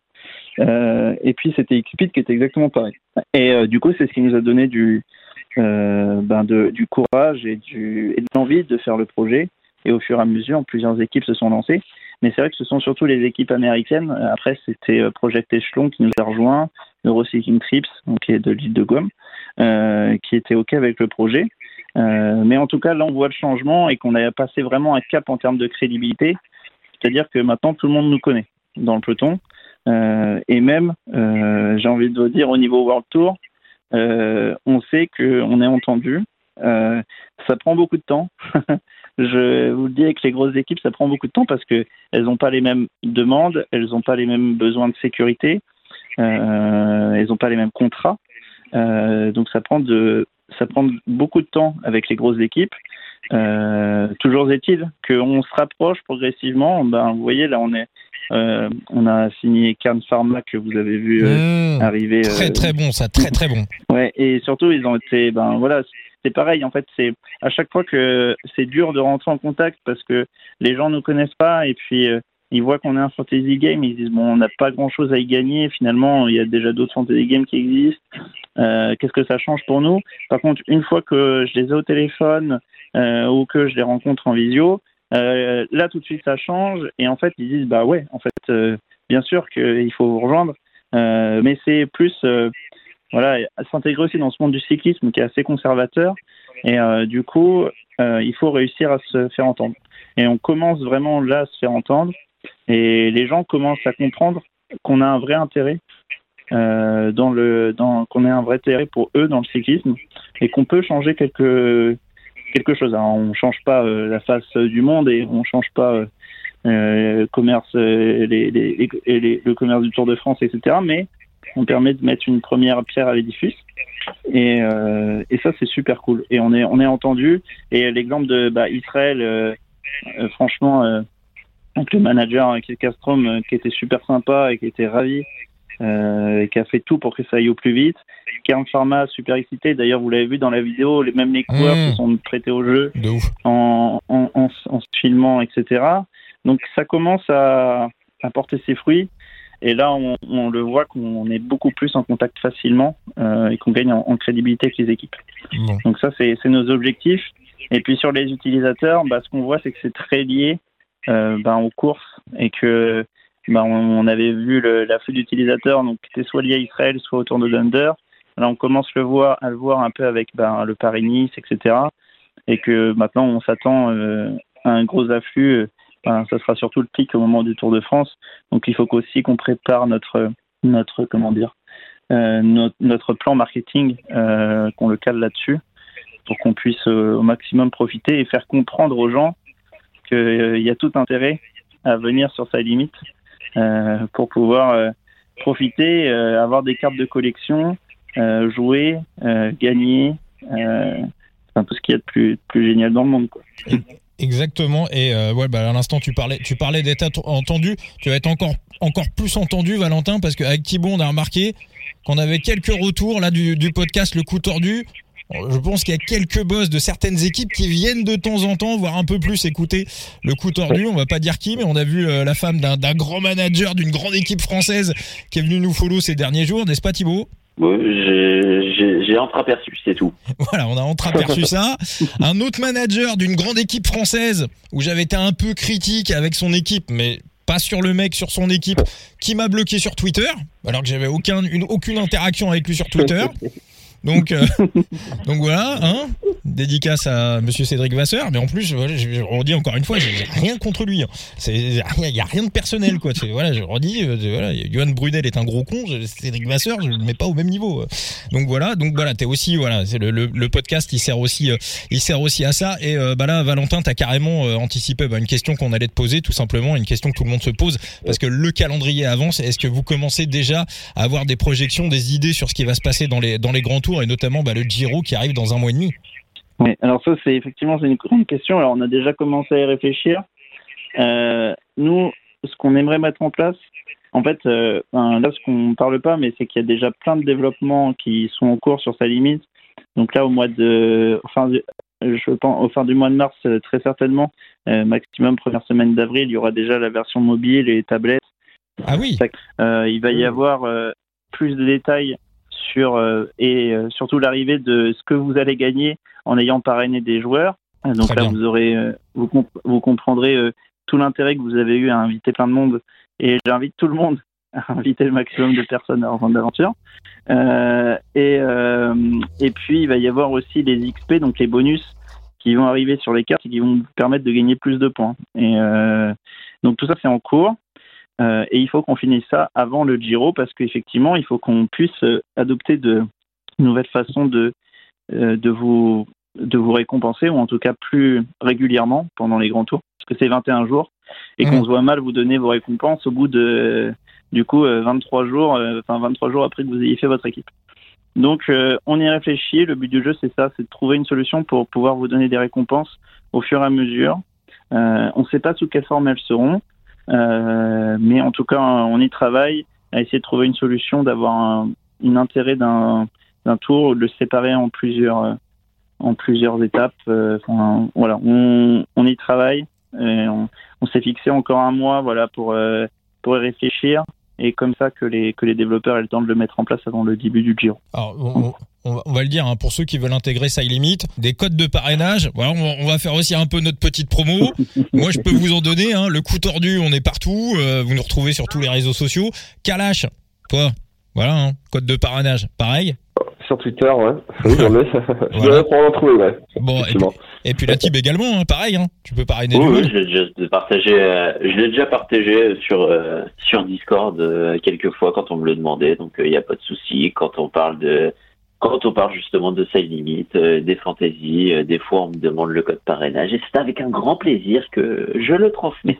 [SPEAKER 2] Et puis c'était Cupid qui était exactement pareil. Et du coup, c'est ce qui nous a donné du, ben de, du courage et, et de l'envie de faire le projet. Et au fur et à mesure, plusieurs équipes se sont lancées. Mais c'est vrai que ce sont surtout les équipes américaines. Après, c'était Project Echelon qui nous a rejoint, Neuroseeking Trips, qui est de l'île de Guam, euh, qui était OK avec le projet. Euh, mais en tout cas, là, on voit le changement et qu'on a passé vraiment un cap en termes de crédibilité. C'est-à-dire que maintenant, tout le monde nous connaît dans le peloton. Euh, et même, j'ai envie de vous dire, au niveau World Tour, on sait qu'on est entendu. ça prend beaucoup de temps. je vous le dis, avec les grosses équipes, ça prend beaucoup de temps parce qu'elles n'ont pas les mêmes demandes, elles n'ont pas les mêmes besoins de sécurité, elles n'ont pas les mêmes contrats. Euh, donc ça prend de ça prend beaucoup de temps avec les grosses équipes. Euh, toujours est-il qu'on se rapproche progressivement. Ben, vous voyez, là, on est, euh, on a signé Kern Pharma que vous avez vu euh, mmh. arriver.
[SPEAKER 1] Très très bon, ça, très très bon.
[SPEAKER 2] Ouais, et surtout ils ont été, ben voilà, c'est pareil. En fait, c'est à chaque fois que c'est dur de rentrer en contact parce que les gens nous connaissent pas et puis ils voient qu'on est un fantasy game, ils disent bon, on n'a pas grand chose à y gagner. Finalement, il y a déjà d'autres fantasy games qui existent. Euh, Qu'est-ce que ça change pour nous? Par contre, une fois que je les ai au téléphone euh, ou que je les rencontre en visio, euh, là tout de suite ça change et en fait ils disent bah ouais, en fait euh, bien sûr qu'il faut vous rejoindre mais c'est plus voilà s'intégrer aussi dans ce monde du cyclisme qui est assez conservateur et du coup il faut réussir à se faire entendre. Et on commence vraiment là à se faire entendre et les gens commencent à comprendre qu'on a un vrai intérêt euh, dans le qu'on ait un vrai intérêt pour eux dans le cyclisme et qu'on peut changer quelque quelque chose. Alors, on change pas euh, la face du monde et on change pas euh, commerce le commerce du Tour de France etc. Mais on permet de mettre une première pierre à l'édifice et, ça c'est super cool et on est on est entendu et l'exemple de bah, Israël franchement donc le manager qui Castrom euh, qui était super sympa et qui était ravi euh, et qui a fait tout pour que ça aille au plus vite. Kern Pharma super excité. D'ailleurs, vous l'avez vu dans la vidéo, les mêmes les coureurs mmh. se sont prêtés au jeu en, en, en, en, se filmant, etc. Donc ça commence à, à porter ses fruits. Et là, on, on le voit qu'on est beaucoup plus en contact facilement euh, et qu'on gagne en, crédibilité avec les équipes. Donc ça, c'est nos objectifs. Et puis sur les utilisateurs, bah, ce qu'on voit, c'est que c'est très lié euh, ben, aux courses et que ben, on, avait vu l'afflux d'utilisateurs donc qui était soit lié à Israël, soit autour de Dunder. Là, on commence le voir, à le voir un peu avec ben, le Paris-Nice, etc. Et que maintenant, on s'attend euh, à un gros afflux. Ben, ça sera surtout le pic au moment du Tour de France. Donc, il faut aussi qu'on prépare notre, notre, comment dire, euh, notre, plan marketing, euh, qu'on le cale là-dessus, pour qu'on puisse euh, au maximum profiter et faire comprendre aux gens qu'il euh, y a tout intérêt à venir sur sa limite euh, pour pouvoir euh, profiter, avoir des cartes de collection, jouer, gagner. un peu ce qu'il y a de plus, génial dans le monde.
[SPEAKER 1] Exactement. Et bah, à l'instant, tu parlais, tu parlais d'être entendu. Tu vas être encore, encore plus entendu, Valentin, parce qu'avec Thibaut, on a remarqué qu'on avait quelques retours là du podcast Le Coup Tordu je pense qu'il y a quelques boss de certaines équipes qui viennent de temps en temps, voir un peu plus écouter le coup tordu. On va pas dire qui, mais on a vu euh, la femme d'un grand manager d'une grande équipe française qui est venue nous follow ces derniers jours, n'est-ce pas Thibaut?
[SPEAKER 3] J'ai entreaperçu, c'est tout.
[SPEAKER 1] Voilà, on a entreaperçu ça. Un autre manager d'une grande équipe française, où j'avais été un peu critique avec son équipe, mais pas sur le mec, sur son équipe, qui m'a bloqué sur Twitter, alors que j'avais aucun, aucune interaction avec lui sur Twitter. Donc, euh, donc voilà, hein, dédicace à Monsieur Cédric Vasseur. Mais en plus, voilà, je, redis encore une fois, j'ai rien contre lui. Hein. Il n'y a rien de personnel, quoi. Voilà, je redis, euh, voilà, Johan Brunel est un gros con. Cédric Vasseur, je le mets pas au même niveau. Donc voilà, donc voilà, t'es aussi, voilà, c'est le, le, podcast, il sert aussi, euh, il sert aussi à ça. Et bah là, Valentin, t'as carrément anticipé bah, une question qu'on allait te poser, tout simplement, une question que tout le monde se pose, parce que le calendrier avance. Est-ce que vous commencez déjà à avoir des projections, des idées sur ce qui va se passer dans les dans les grands tours? Et notamment bah, le Giro qui arrive dans un mois et demi
[SPEAKER 2] Oui, alors ça c'est effectivement c'est une grande question. Alors on a déjà commencé à y réfléchir. Euh, nous, ce qu'on aimerait mettre en place, en fait, euh, là ce qu'on ne parle pas, mais c'est qu'il y a déjà plein de développements qui sont en cours sur sa limite. Donc là, au mois de, enfin, je pense, au fin du mois de mars, euh, très certainement, maximum première semaine d'avril, il y aura déjà la version mobile et tablette.
[SPEAKER 1] Ah oui.
[SPEAKER 2] il va y avoir plus de détails sur euh, et euh, surtout l'arrivée de ce que vous allez gagner en ayant parrainé des joueurs. Donc là, vous aurez, euh, vous, vous comprendrez tout l'intérêt que vous avez eu à inviter plein de monde. Et j'invite tout le monde à inviter le maximum de personnes à rejoindre l'aventure. Euh, et, et puis, il va y avoir aussi les XP, donc les bonus qui vont arriver sur les cartes et qui vont vous permettre de gagner plus de points. Et donc, tout ça, c'est en cours. Euh, et il faut qu'on finisse ça avant le Giro parce qu'effectivement, il faut qu'on puisse euh, adopter de nouvelles façons de, euh, de, vous, de vous récompenser, ou en tout cas plus régulièrement pendant les grands tours, parce que c'est 21 jours, et qu'on mmh. se voit mal vous donner vos récompenses au bout de, du coup, 23 jours, enfin 23 jours après que vous ayez fait votre équipe. Donc, on y réfléchit. Le but du jeu, c'est ça, c'est de trouver une solution pour pouvoir vous donner des récompenses au fur et à mesure. on ne sait pas sous quelle forme elles seront. Euh, mais en tout cas, on y travaille à essayer de trouver une solution, d'avoir un, intérêt d'un tour, de le séparer en plusieurs, en plusieurs étapes. Euh, voilà, on, on, y travaille. on, on s'est fixé encore un mois, voilà, pour euh, pour y réfléchir et comme ça que les, que les développeurs aient le temps de le mettre en place avant le début du Giro.
[SPEAKER 1] Alors, on, va, le dire, hein, pour ceux qui veulent intégrer Limit, des codes de parrainage, voilà, on, va faire aussi un peu notre petite promo. Moi, je peux vous en donner, hein, le coup tordu, on est partout, euh, vous nous retrouvez sur tous les réseaux sociaux. Kalash, Toi, voilà, hein, code de parrainage, pareil
[SPEAKER 4] sur Twitter, ouais. Oui, j'en ai. Je voilà. en trouver, ouais.
[SPEAKER 1] Bon, et puis, la Tib également, hein, pareil, hein. Tu peux parrainer
[SPEAKER 3] oui, oui, je l'ai déjà partagé, euh, je l'ai déjà partagé sur, euh, sur Discord euh, quelques fois quand on me le demandait, donc il n'y a pas de souci. Quand on parle de, quand on parle justement de side limit, des fantaisies, des fois on me demande le code parrainage et c'est avec un grand plaisir que je le transmets.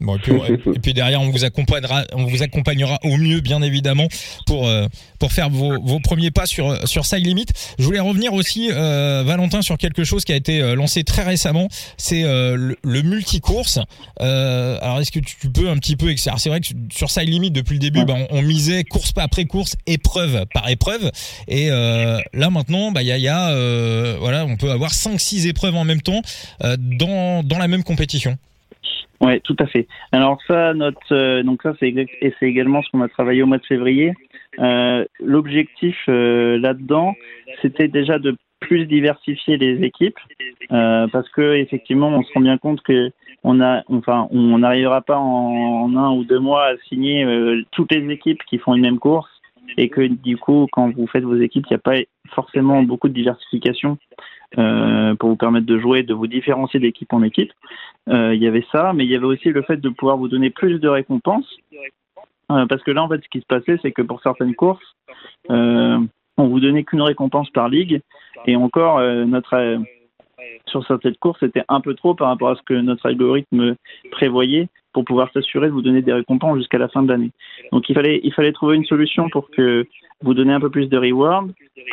[SPEAKER 1] Bon, et, puis, derrière, on vous accompagnera, on vous accompagnera au mieux, bien évidemment, pour euh, pour faire vos, vos premiers pas sur sur Side Limit. Je voulais revenir aussi, euh, Valentin, sur quelque chose qui a été euh, lancé très récemment, c'est le, le multicourse. alors, est-ce que tu peux un petit peu C'est vrai que sur Side Limit, depuis le début, bah, on, misait course après course, épreuve par épreuve, et là maintenant, bah il y a, y a voilà, on peut avoir 5-6 épreuves en même temps dans dans la même compétition.
[SPEAKER 2] Oui, tout à fait. Alors ça, notre, euh, donc ça, c'est et c'est également ce qu'on a travaillé au mois de février. Euh, L'objectif euh, là-dedans, c'était déjà de plus diversifier les équipes, euh, parce que effectivement, on se rend bien compte que on a, enfin, on n'arrivera pas en, en, un ou deux mois à signer toutes les équipes qui font une même course, et que du coup, quand vous faites vos équipes, il n'y a pas forcément beaucoup de diversification. Euh, pour vous permettre de jouer, de vous différencier d'équipe en équipe. Euh, il y avait ça, mais il y avait aussi le fait de pouvoir vous donner plus de récompenses. Euh, parce que là, en fait, ce qui se passait, c'est que pour certaines courses, on vous donnait qu'une récompense par ligue. Et encore, notre sur certaines courses, c'était un peu trop par rapport à ce que notre algorithme prévoyait pour pouvoir s'assurer de vous donner des récompenses jusqu'à la fin de l'année. Donc il fallait, il fallait trouver une solution pour que vous donniez un peu plus de rewards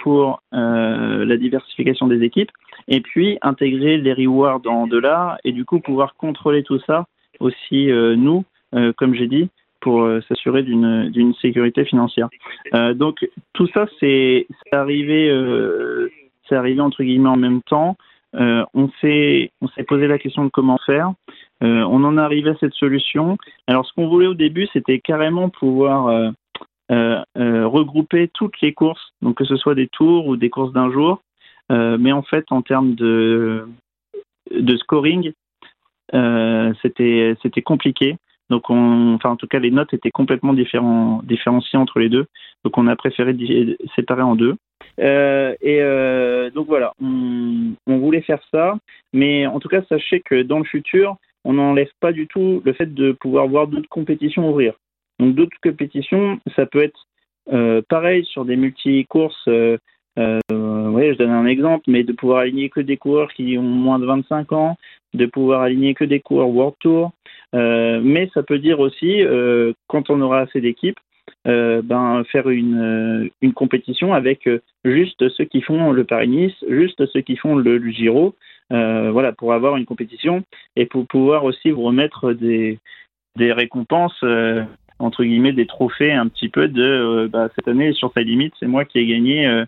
[SPEAKER 2] pour euh, la diversification des équipes et puis intégrer les rewards en dollars et du coup pouvoir contrôler tout ça aussi euh, nous, euh, comme j'ai dit, pour s'assurer d'une sécurité financière. donc tout ça c'est arrivé, c'est arrivé entre guillemets en même temps. On s'est on s'est posé la question de comment faire. Euh, on en est arrivé à cette solution. Alors, ce qu'on voulait au début, c'était carrément pouvoir euh, euh, regrouper toutes les courses, donc que ce soit des tours ou des courses d'un jour. mais en fait, en termes de, scoring, c'était compliqué. Donc, en tout cas, les notes étaient complètement différenciées entre les deux. Donc, on a préféré séparer en deux. Et donc voilà, on, on, voulait faire ça, mais en tout cas, sachez que dans le futur, on n'enlève pas du tout le fait de pouvoir voir d'autres compétitions ouvrir. Donc d'autres compétitions, ça peut être euh, pareil sur des multi-courses. Euh, euh, je donne un exemple, mais de pouvoir aligner que des coureurs qui ont moins de 25 ans, de pouvoir aligner que des coureurs World Tour. mais ça peut dire aussi, quand on aura assez d'équipes, ben, faire une, une compétition avec juste ceux qui font le Paris-Nice, juste ceux qui font le Giro, euh, voilà, pour avoir une compétition et pour pouvoir aussi vous remettre des, des récompenses, euh, entre guillemets, des trophées un petit peu de euh, bah, cette année sur sa limite, c'est moi qui ai gagné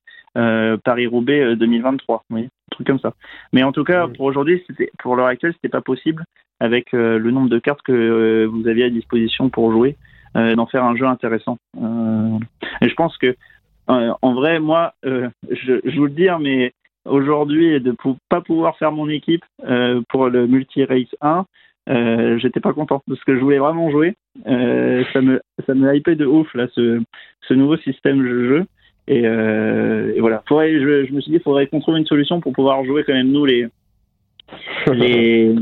[SPEAKER 2] Paris-Roubaix 2023. Oui, un truc comme ça. Mais en tout cas, pour aujourd'hui, pour l'heure actuelle, c'était pas possible avec le nombre de cartes que vous aviez à disposition pour jouer, d'en faire un jeu intéressant. et je pense que en vrai, moi, je, je, vous le dis, hein, mais aujourd'hui de ne pas pouvoir faire mon équipe euh, pour le multi-race 1, euh, j'étais pas content parce que je voulais vraiment jouer. Euh, ça me ça me hypait de ouf là ce, ce nouveau système de jeu. Et, euh, et voilà. Faudrait, je, je, me suis dit, il faudrait qu'on trouve une solution pour pouvoir jouer quand même nous les les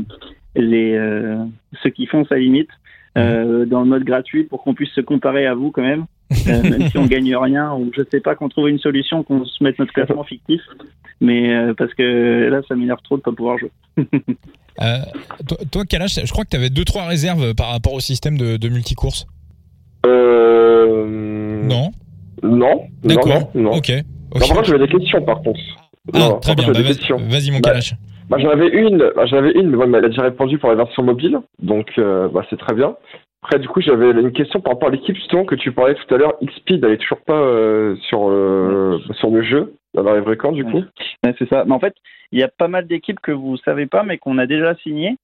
[SPEAKER 2] les euh, ceux qui font sa limite euh, dans le mode gratuit pour qu'on puisse se comparer à vous quand même. Euh, même si on gagne rien ou je sais pas qu'on trouve une solution qu'on se mette notre classement fictif. Mais euh, parce que là ça m'énerve trop de pas pouvoir jouer.
[SPEAKER 1] Euh, toi, Kalash je crois que tu avais deux trois réserves par rapport au système de, de multicourse.
[SPEAKER 4] Euh...
[SPEAKER 1] non.
[SPEAKER 4] non.
[SPEAKER 1] D'accord.
[SPEAKER 4] non,
[SPEAKER 1] ok,
[SPEAKER 4] okay. moi j'avais des questions par contre
[SPEAKER 1] ah, très bien bah, vas-y mon bah, Kalash
[SPEAKER 4] bah, j'en avais une, bah, j'en avais une, mais elle a déjà répondu pour la version mobile, donc bah, c'est très bien. Après, du coup, j'avais une question par rapport à l'équipe, justement, que tu parlais tout à l'heure. Xpeed n'est toujours pas euh, sur, euh, sur le jeu. Ça arriverait quand, du coup
[SPEAKER 2] C'est ça. Mais en fait, il y a pas mal d'équipes que vous savez pas, mais qu'on a déjà signées.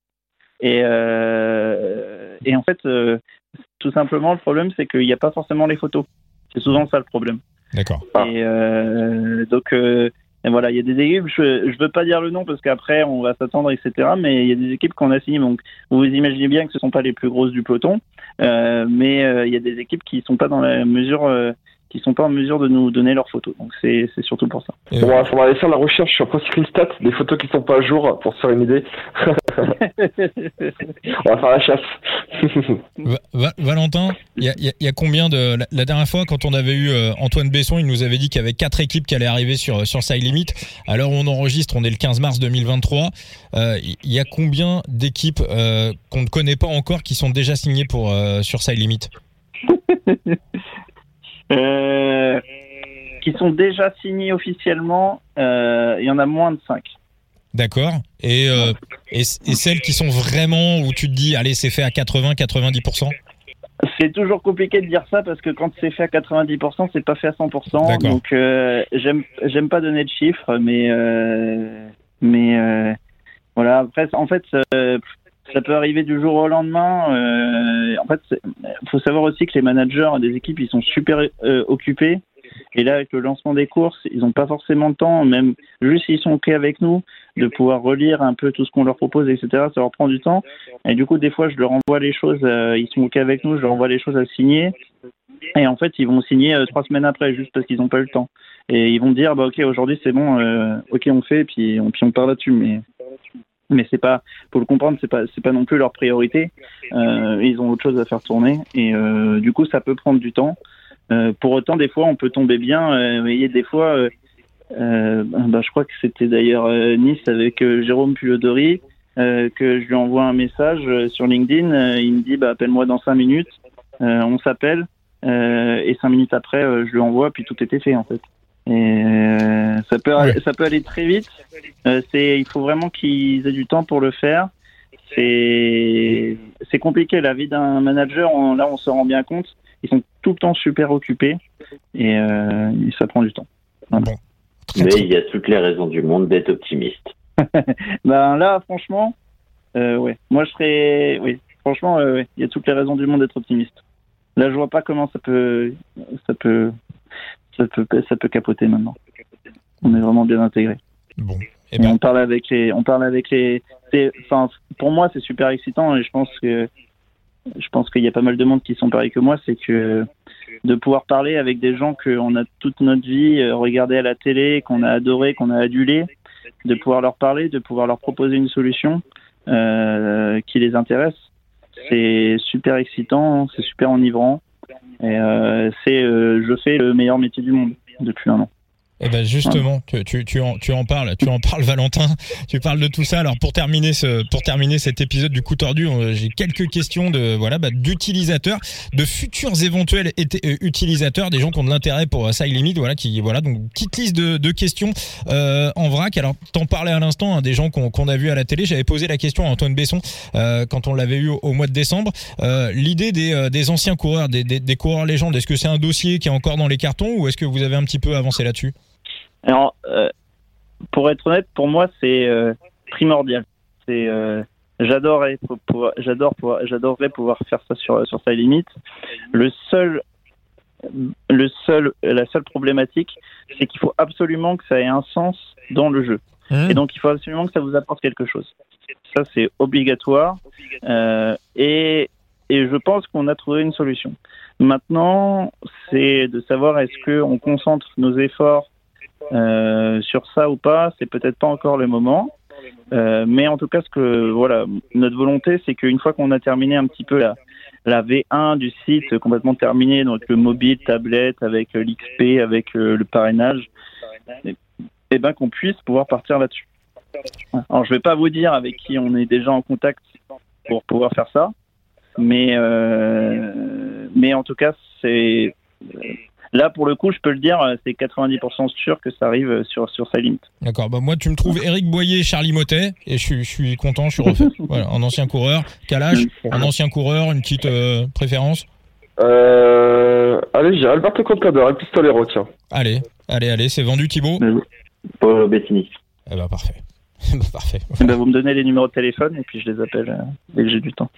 [SPEAKER 2] Et, euh, et en fait, tout simplement, le problème, c'est qu'il n'y a pas forcément les photos. C'est souvent ça le problème.
[SPEAKER 1] D'accord.
[SPEAKER 2] Et donc, voilà, il y a des équipes, je ne veux pas dire le nom parce qu'après on va s'attendre, etc. Mais il y a des équipes qu'on a signées, donc vous imaginez bien que ce ne sont pas les plus grosses du peloton, euh, mais euh, il y a des équipes qui ne sont pas dans la mesure euh, qui sont pas en mesure de nous donner leurs photos. Donc c'est surtout pour ça.
[SPEAKER 4] Bon, on va aller faire la recherche sur PostScreenStat des photos qui sont pas à jour pour se faire une idée. on va faire la chasse.
[SPEAKER 1] Valentin, il y a, combien de la, dernière fois quand on avait eu euh, Antoine Besson, il nous avait dit qu'il y avait quatre équipes qui allaient arriver sur sur Side Limit. Alors on enregistre, on est le 15 mars 2023. Euh, il y a combien d'équipes euh, qu'on ne connaît pas encore qui sont déjà signées pour sur Side Limit?
[SPEAKER 2] Euh, qui sont déjà signés officiellement, euh, il y en a moins de 5.
[SPEAKER 1] D'accord. Et, euh, et, et, celles qui sont vraiment où tu te dis, allez, c'est fait à 80-90%
[SPEAKER 2] c'est toujours compliqué de dire ça parce que quand c'est fait à 90%, c'est pas fait à 100%. Donc j'aime j'aime pas donner de chiffres, mais mais voilà. Après, en fait, ça peut arriver du jour au lendemain. Euh, en fait, il faut savoir aussi que les managers des équipes, ils sont super euh, occupés. Et là, avec le lancement des courses, ils n'ont pas forcément le temps, même juste s'ils sont OK avec nous, de pouvoir relire un peu tout ce qu'on leur propose, etc. Ça leur prend du temps. Et du coup, des fois, je leur envoie les choses, euh, ils sont OK avec nous, je leur envoie les choses à signer. Et en fait, ils vont signer trois semaines après, juste parce qu'ils n'ont pas eu le temps. Et ils vont dire, bah, OK, aujourd'hui, c'est bon, OK, on fait, puis on, puis on part là-dessus. Mais c'est pas pour le comprendre c'est pas c'est pas non plus leur priorité. Euh, ils ont autre chose à faire tourner. Et euh, du coup ça peut prendre du temps. Euh, pour autant des fois on peut tomber bien. Euh, vous voyez des fois euh, euh, bah, je crois que c'était d'ailleurs Nice avec Jérôme Pulodori que je lui envoie un message sur LinkedIn. Il me dit bah appelle-moi dans cinq minutes. On s'appelle. Et cinq minutes après je lui envoie puis tout était fait en fait et euh, ça peut ça peut aller très vite. Euh, c'est il faut vraiment qu'ils aient du temps pour le faire. C'est c'est compliqué la vie d'un manager. là, on se rend bien compte. Ils sont tout le temps super occupés et, euh, ça prend du temps.
[SPEAKER 3] Mais il y a toutes les raisons du monde d'être optimiste.
[SPEAKER 2] ben là, franchement, euh, ouais. Moi, je serais, oui, franchement, il y a toutes les raisons du monde d'être optimiste. Là, je vois pas comment ça peut, ça peut ça peut, ça peut capoter maintenant. On est vraiment bien intégré.
[SPEAKER 1] Bon.
[SPEAKER 2] Et, eh ben. on parle avec les, on parle avec les, enfin, pour moi, c'est super excitant et je pense que, je pense qu'il y a pas mal de monde qui sont pareils que moi, c'est que de pouvoir parler avec des gens qu'on a toute notre vie euh, regardé à la télé, qu'on a adoré, qu'on a adulé, de pouvoir leur parler, de pouvoir leur proposer une solution euh, qui les intéresse, c'est super excitant, c'est super enivrant. Et euh, c'est, euh, je fais le meilleur métier du monde depuis un an.
[SPEAKER 1] Eh ben justement, tu, tu, tu, en, tu en parles, tu en parles Valentin, tu parles de tout ça. Alors pour terminer ce, pour terminer cet épisode du coup tordu, j'ai quelques questions de voilà bah, d'utilisateurs, de futurs éventuels euh, utilisateurs, des gens qui ont de l'intérêt pour Side Limit, voilà qui voilà donc petite liste de, de questions euh, en vrac. Alors t'en parlais à l'instant, hein, des gens qu'on qu'on a vu à la télé. J'avais posé la question à Antoine Besson euh, quand on l'avait eu au, mois de décembre. Euh, L'idée des, euh, des anciens coureurs, des, des, des coureurs légendes, est-ce que c'est un dossier qui est encore dans les cartons ou est-ce que vous avez un petit peu avancé là-dessus?
[SPEAKER 2] Alors, euh, pour être honnête, pour moi, c'est euh, primordial. C'est euh, j'adorerais pouvoir, j'adore pouvoir, j'adorerais pouvoir faire ça sur sur sa limite. Le seul le seul la seule problématique, c'est qu'il faut absolument que ça ait un sens dans le jeu. Mmh. Et donc, il faut absolument que ça vous apporte quelque chose. Ça, c'est obligatoire. Euh, et, et je pense qu'on a trouvé une solution. Maintenant, c'est de savoir est-ce qu'on concentre nos efforts euh, sur ça ou pas, c'est peut-être pas encore le moment. Euh, mais en tout cas, ce que voilà, notre volonté, c'est qu'une fois qu'on a terminé un petit peu la, la V1 du site complètement terminé, donc le mobile, tablette, avec l'XP, avec le parrainage, et, eh ben qu'on puisse pouvoir partir là-dessus. Alors, je vais pas vous dire avec qui on est déjà en contact pour pouvoir faire ça, mais euh, mais en tout cas, c'est Là, pour le coup, je peux le dire, euh, c'est 90% sûr que ça arrive euh, sur, sur sa limite.
[SPEAKER 1] D'accord. Bah, moi, tu me trouves Eric Boyer, Charlie Motet, et je, je suis content, je suis refait. voilà, un ancien coureur. Quel âge Un ancien coureur, une petite euh, préférence?
[SPEAKER 4] Euh, Allez, j'ai Alberto Contador, un pistolero, tiens.
[SPEAKER 1] Allez, allez, allez, c'est vendu, Thibaut?
[SPEAKER 3] Paul Bettini.
[SPEAKER 1] Eh ben, parfait. bah, parfait.
[SPEAKER 2] Eh ben, vous me donnez les numéros de téléphone et puis je les appelle dès que j'ai du temps.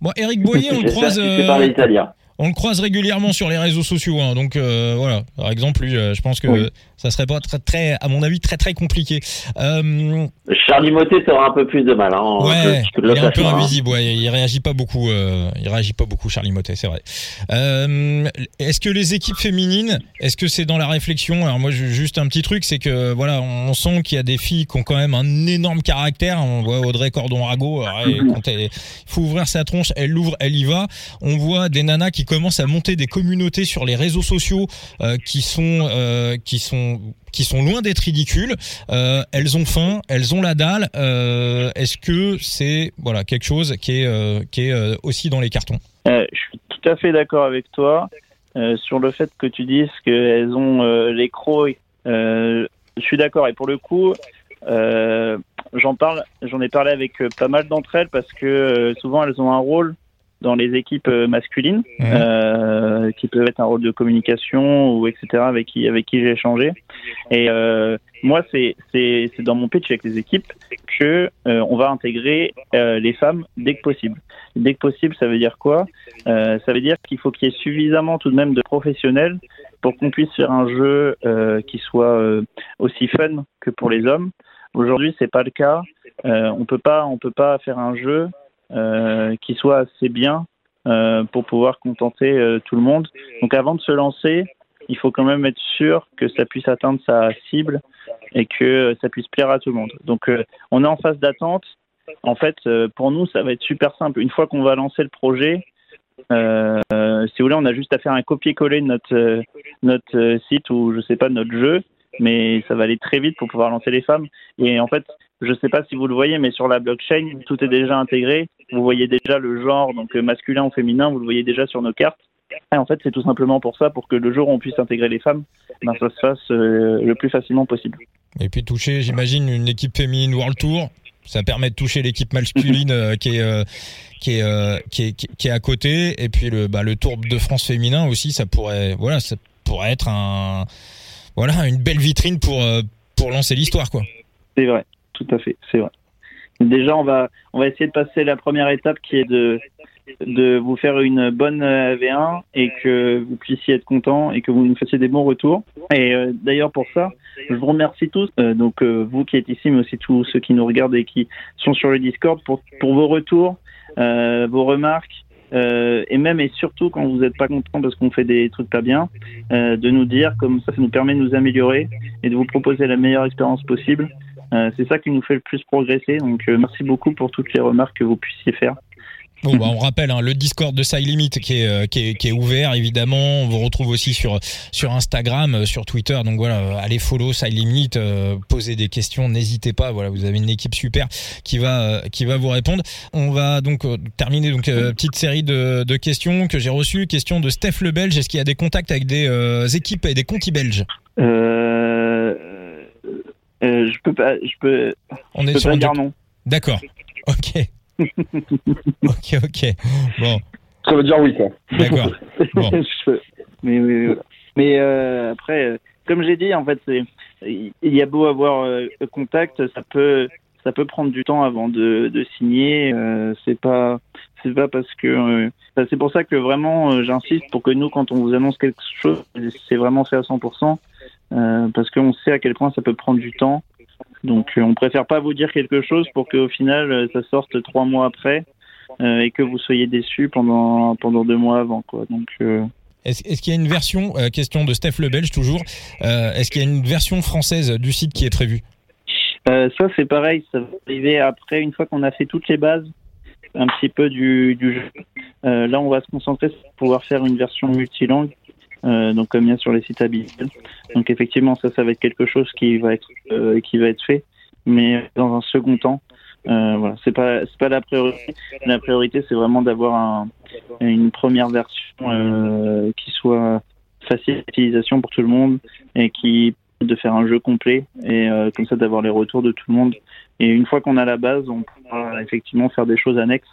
[SPEAKER 1] bon, Eric Boyer, on croise.
[SPEAKER 3] Euh... par l'italien.
[SPEAKER 1] On le croise régulièrement sur les réseaux sociaux, hein, donc voilà. Par exemple, je pense que ça serait pas très, très, à mon avis, très très compliqué.
[SPEAKER 3] Charlie Motet aura un peu plus de mal. Hein,
[SPEAKER 1] ouais, il est un peu hein. invisible. Ouais, il réagit pas beaucoup. il réagit pas beaucoup, Charlie Motet, c'est vrai. est-ce que les équipes féminines, est-ce que c'est dans la réflexion? Alors moi, juste un petit truc, c'est que voilà, on sent qu'il y a des filles qui ont quand même un énorme caractère. On voit Audrey Cordon-Rago, quand il faut ouvrir sa tronche, elle l'ouvre, elle y va. On voit des nanas qui commencent à monter des communautés sur les réseaux sociaux euh, qui sont euh, qui sont qui sont loin d'être ridicules. Euh, elles ont faim, elles ont la dalle. Est-ce que c'est voilà quelque chose qui est qui est aussi dans les cartons?
[SPEAKER 2] Je suis tout à fait d'accord avec toi sur le fait que tu dises qu'elles ont les crocs. je suis d'accord et pour le coup, j'en parle, j'en ai parlé avec pas mal d'entre elles parce que souvent elles ont un rôle dans les équipes masculines, euh, qui peuvent être un rôle de communication ou etc. avec qui avec qui j'ai échangé. Et euh, moi, c'est c'est c'est dans mon pitch avec les équipes que euh, on va intégrer les femmes dès que possible. Dès que possible, ça veut dire quoi? Ça veut dire qu'il faut qu'il y ait suffisamment tout de même de professionnels pour qu'on puisse faire un jeu qui soit aussi fun que pour les hommes. Aujourd'hui, c'est pas le cas. Euh, on peut pas, on peut pas faire un jeu euh, qui soit assez bien euh, pour pouvoir contenter euh, tout le monde. Donc, avant de se lancer, il faut quand même être sûr que ça puisse atteindre sa cible et que ça puisse plaire à tout le monde. Donc, euh, on est en phase d'attente. En fait, pour nous, ça va être super simple. Une fois qu'on va lancer le projet, euh, si vous voulez, on a juste à faire un copier-coller de notre notre site ou je sais pas notre jeu mais ça va aller très vite pour pouvoir lancer les femmes. Et en fait, je ne sais pas si vous le voyez, mais sur la blockchain, tout est déjà intégré. Vous voyez déjà le genre, donc euh, masculin ou féminin, vous le voyez déjà sur nos cartes. Et en fait, c'est tout simplement pour ça, pour que le jour où on puisse intégrer les femmes, ben, ça se fasse euh, le plus facilement possible.
[SPEAKER 1] Et puis toucher, j'imagine, une équipe féminine World Tour, ça permet de toucher l'équipe masculine euh, qui est qui est, à côté et puis le bah, le Tour de France féminin aussi ça pourrait voilà ça pourrait être un voilà, une belle vitrine pour, euh, pour lancer l'histoire, quoi.
[SPEAKER 2] C'est vrai, tout à fait, c'est vrai. Déjà, on va, on va essayer de passer la première étape qui est de, de vous faire une bonne euh, V1 et que vous puissiez être content et que vous nous fassiez des bons retours. Et euh, d'ailleurs, pour ça, je vous remercie tous, donc vous qui êtes ici, mais aussi tous ceux qui nous regardent et qui sont sur le Discord, pour, pour vos retours, vos remarques, euh, et même et surtout quand vous n'êtes pas content parce qu'on fait des trucs pas bien, euh, de nous dire comme ça, ça nous permet de nous améliorer et de vous proposer la meilleure expérience possible. Euh, c'est ça qui nous fait le plus progresser. Donc merci beaucoup pour toutes les remarques que vous puissiez faire.
[SPEAKER 1] Bon, bah, on rappelle hein, le Discord de Side Limit qui est, euh, qui est, qui est ouvert évidemment. On vous retrouve aussi sur sur Instagram, euh, sur Twitter. Donc voilà, allez follow Side Limit, euh, posez des questions, n'hésitez pas. Voilà, vous avez une équipe super qui va qui va vous répondre. On va donc terminer donc petite série de, de questions que j'ai reçues. Question de Steph Le Belge. Est-ce qu'il y a des contacts avec des équipes et des contis belges?
[SPEAKER 2] Euh, Je peux pas. Je peux.
[SPEAKER 1] On est sur pas dire non. D'accord. Ok. ok, ok. Bon.
[SPEAKER 4] Ça veut dire oui, quoi.
[SPEAKER 1] D'accord. Bon.
[SPEAKER 2] mais, mais euh, après, euh, comme j'ai dit, en fait, il y a beau avoir euh, contact, ça peut ça peut prendre du temps avant de, de signer. Euh, c'est pas c'est pas parce que c'est pour ça que vraiment j'insiste pour que nous, quand on vous annonce quelque chose, c'est vraiment fait à 100%. parce qu'on sait à quel point ça peut prendre du temps donc euh, on préfère pas vous dire quelque chose pour qu'au final euh, ça sorte trois mois après euh, et que vous soyez déçus pendant pendant deux mois avant quoi. Donc
[SPEAKER 1] est-ce, qu'il y a une version, question de Steph Le Belge toujours, est-ce qu'il y a une version française du site qui est prévue?
[SPEAKER 2] Ça c'est pareil, ça va arriver après, une fois qu'on a fait toutes les bases un petit peu du, du jeu. là on va se concentrer sur pouvoir faire une version multilangue euh, donc comme il y a sur les sites habituels. Donc effectivement, ça, ça va être quelque chose qui va être euh, qui va être fait, mais dans un second temps. Euh, voilà, c'est pas c'est pas la priorité. La priorité, c'est vraiment d'avoir un, une première version euh, qui soit facile d'utilisation pour tout le monde et qui de faire un jeu complet et euh, comme ça d'avoir les retours de tout le monde. Et une fois qu'on a la base, on pourra effectivement faire des choses annexes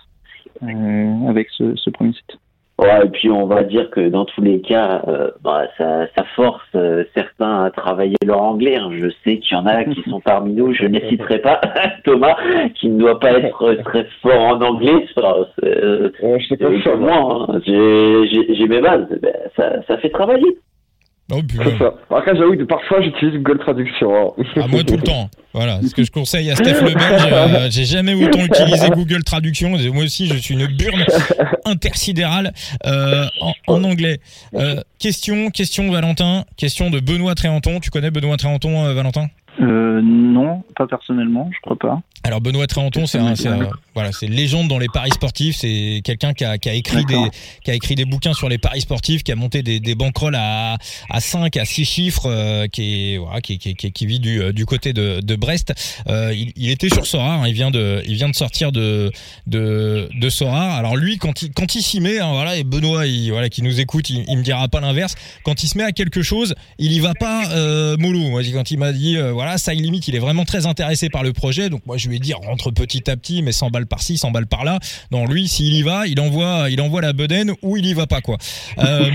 [SPEAKER 2] avec ce premier site.
[SPEAKER 3] Ouais, et puis on va dire que dans tous les cas, euh, bah, ça, ça, force euh, certains à travailler leur anglais. Hein. Je sais qu'il y en a qui sont parmi nous, je ne citerai pas Thomas, qui ne doit pas être très fort en anglais. Euh, je sais pas moi, hein. j'ai mes bases, ben, ça, ça fait travailler.
[SPEAKER 4] Oh, c'est ça. Après, j'avoue que parfois j'utilise Google Traduction. Hein.
[SPEAKER 1] Ah, moi tout le temps. Voilà, ce que je conseille à Steph Le euh, j'ai jamais autant utilisé Google Traduction. Moi aussi, je suis une burne intersidérale euh, en, anglais. Euh, question, question Valentin, question de Benoît Tréanton. Tu connais Benoît Tréanton, euh, Valentin?
[SPEAKER 2] Euh, non, pas personnellement, je crois pas.
[SPEAKER 1] Alors Benoît Tréanton, c'est un, voilà, c'est légende dans les paris sportifs. C'est quelqu'un qui a, qui a écrit des, qui a écrit des bouquins sur les paris sportifs, qui a monté des, des bankrolls à, à 5, à 6 chiffres, euh, qui est, voilà, qui, qui, qui, vit du, du côté de, de Brest. Euh, il, il, était sur Sora. Hein, il vient de, il vient de sortir de, de, de Sora. Alors lui, quand il, quand il s'y met, hein, voilà, et Benoît, il, voilà, qui nous écoute, il, il me dira pas l'inverse. Quand il se met à quelque chose, il y va pas euh, mollo. Moi, quand il m'a dit, euh, voilà voilà, ça limite, il est vraiment très intéressé par le projet. Donc moi je lui ai dit rentre petit à petit, mais 100 balles par-ci, 100 balles par-là. Non, lui, s'il y va, il envoie, il envoie la bedaine ou il y va pas quoi. Euh,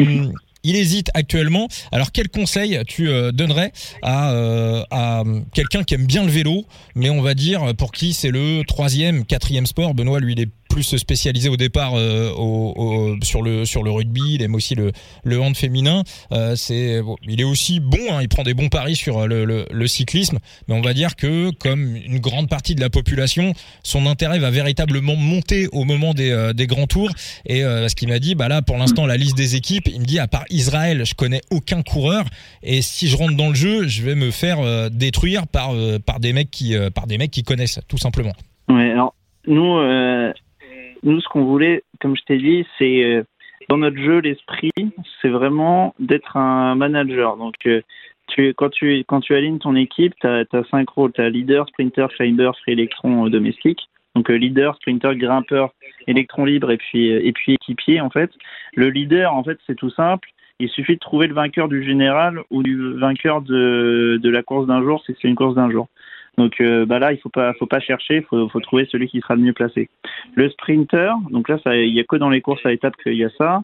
[SPEAKER 1] il hésite actuellement. Alors quel conseil tu euh, donnerais à, euh, à quelqu'un qui aime bien le vélo, mais on va dire pour qui c'est le troisième, quatrième sport Benoît, lui, il est plus spécialisé au départ euh, sur le sur le rugby. Il aime aussi le le hand féminin. Euh, c'est il est aussi bon. Hein, il prend des bons paris sur le, le, cyclisme, mais on va dire que comme une grande partie de la population, son intérêt va véritablement monter au moment des, euh, des grands tours. Et ce qu'il m'a dit, bah là pour l'instant la liste des équipes, il me dit à part Israël, je connais aucun coureur. Et si je rentre dans le jeu, je vais me faire détruire par par des mecs qui par des mecs qui connaissent tout simplement.
[SPEAKER 2] Ouais, alors nous, nous, ce qu'on voulait, comme je t'ai dit, c'est euh, dans notre jeu, l'esprit, c'est vraiment d'être un manager. Donc, euh, quand, tu, alignes ton équipe, tu as, rôles. Tu as leader, sprinter, climber, free électron euh, domestique. Donc leader, sprinter, grimpeur, électron libre et puis, et équipier en fait. Le leader en fait c'est tout simple. Il suffit de trouver le vainqueur du général ou du vainqueur de la course d'un jour si c'est une course d'un jour. Donc euh, bah là, il faut pas, faut pas chercher, il faut, faut, trouver celui qui sera le mieux placé. Le sprinter, donc là, il y a que dans les courses à étapes qu'il y a ça.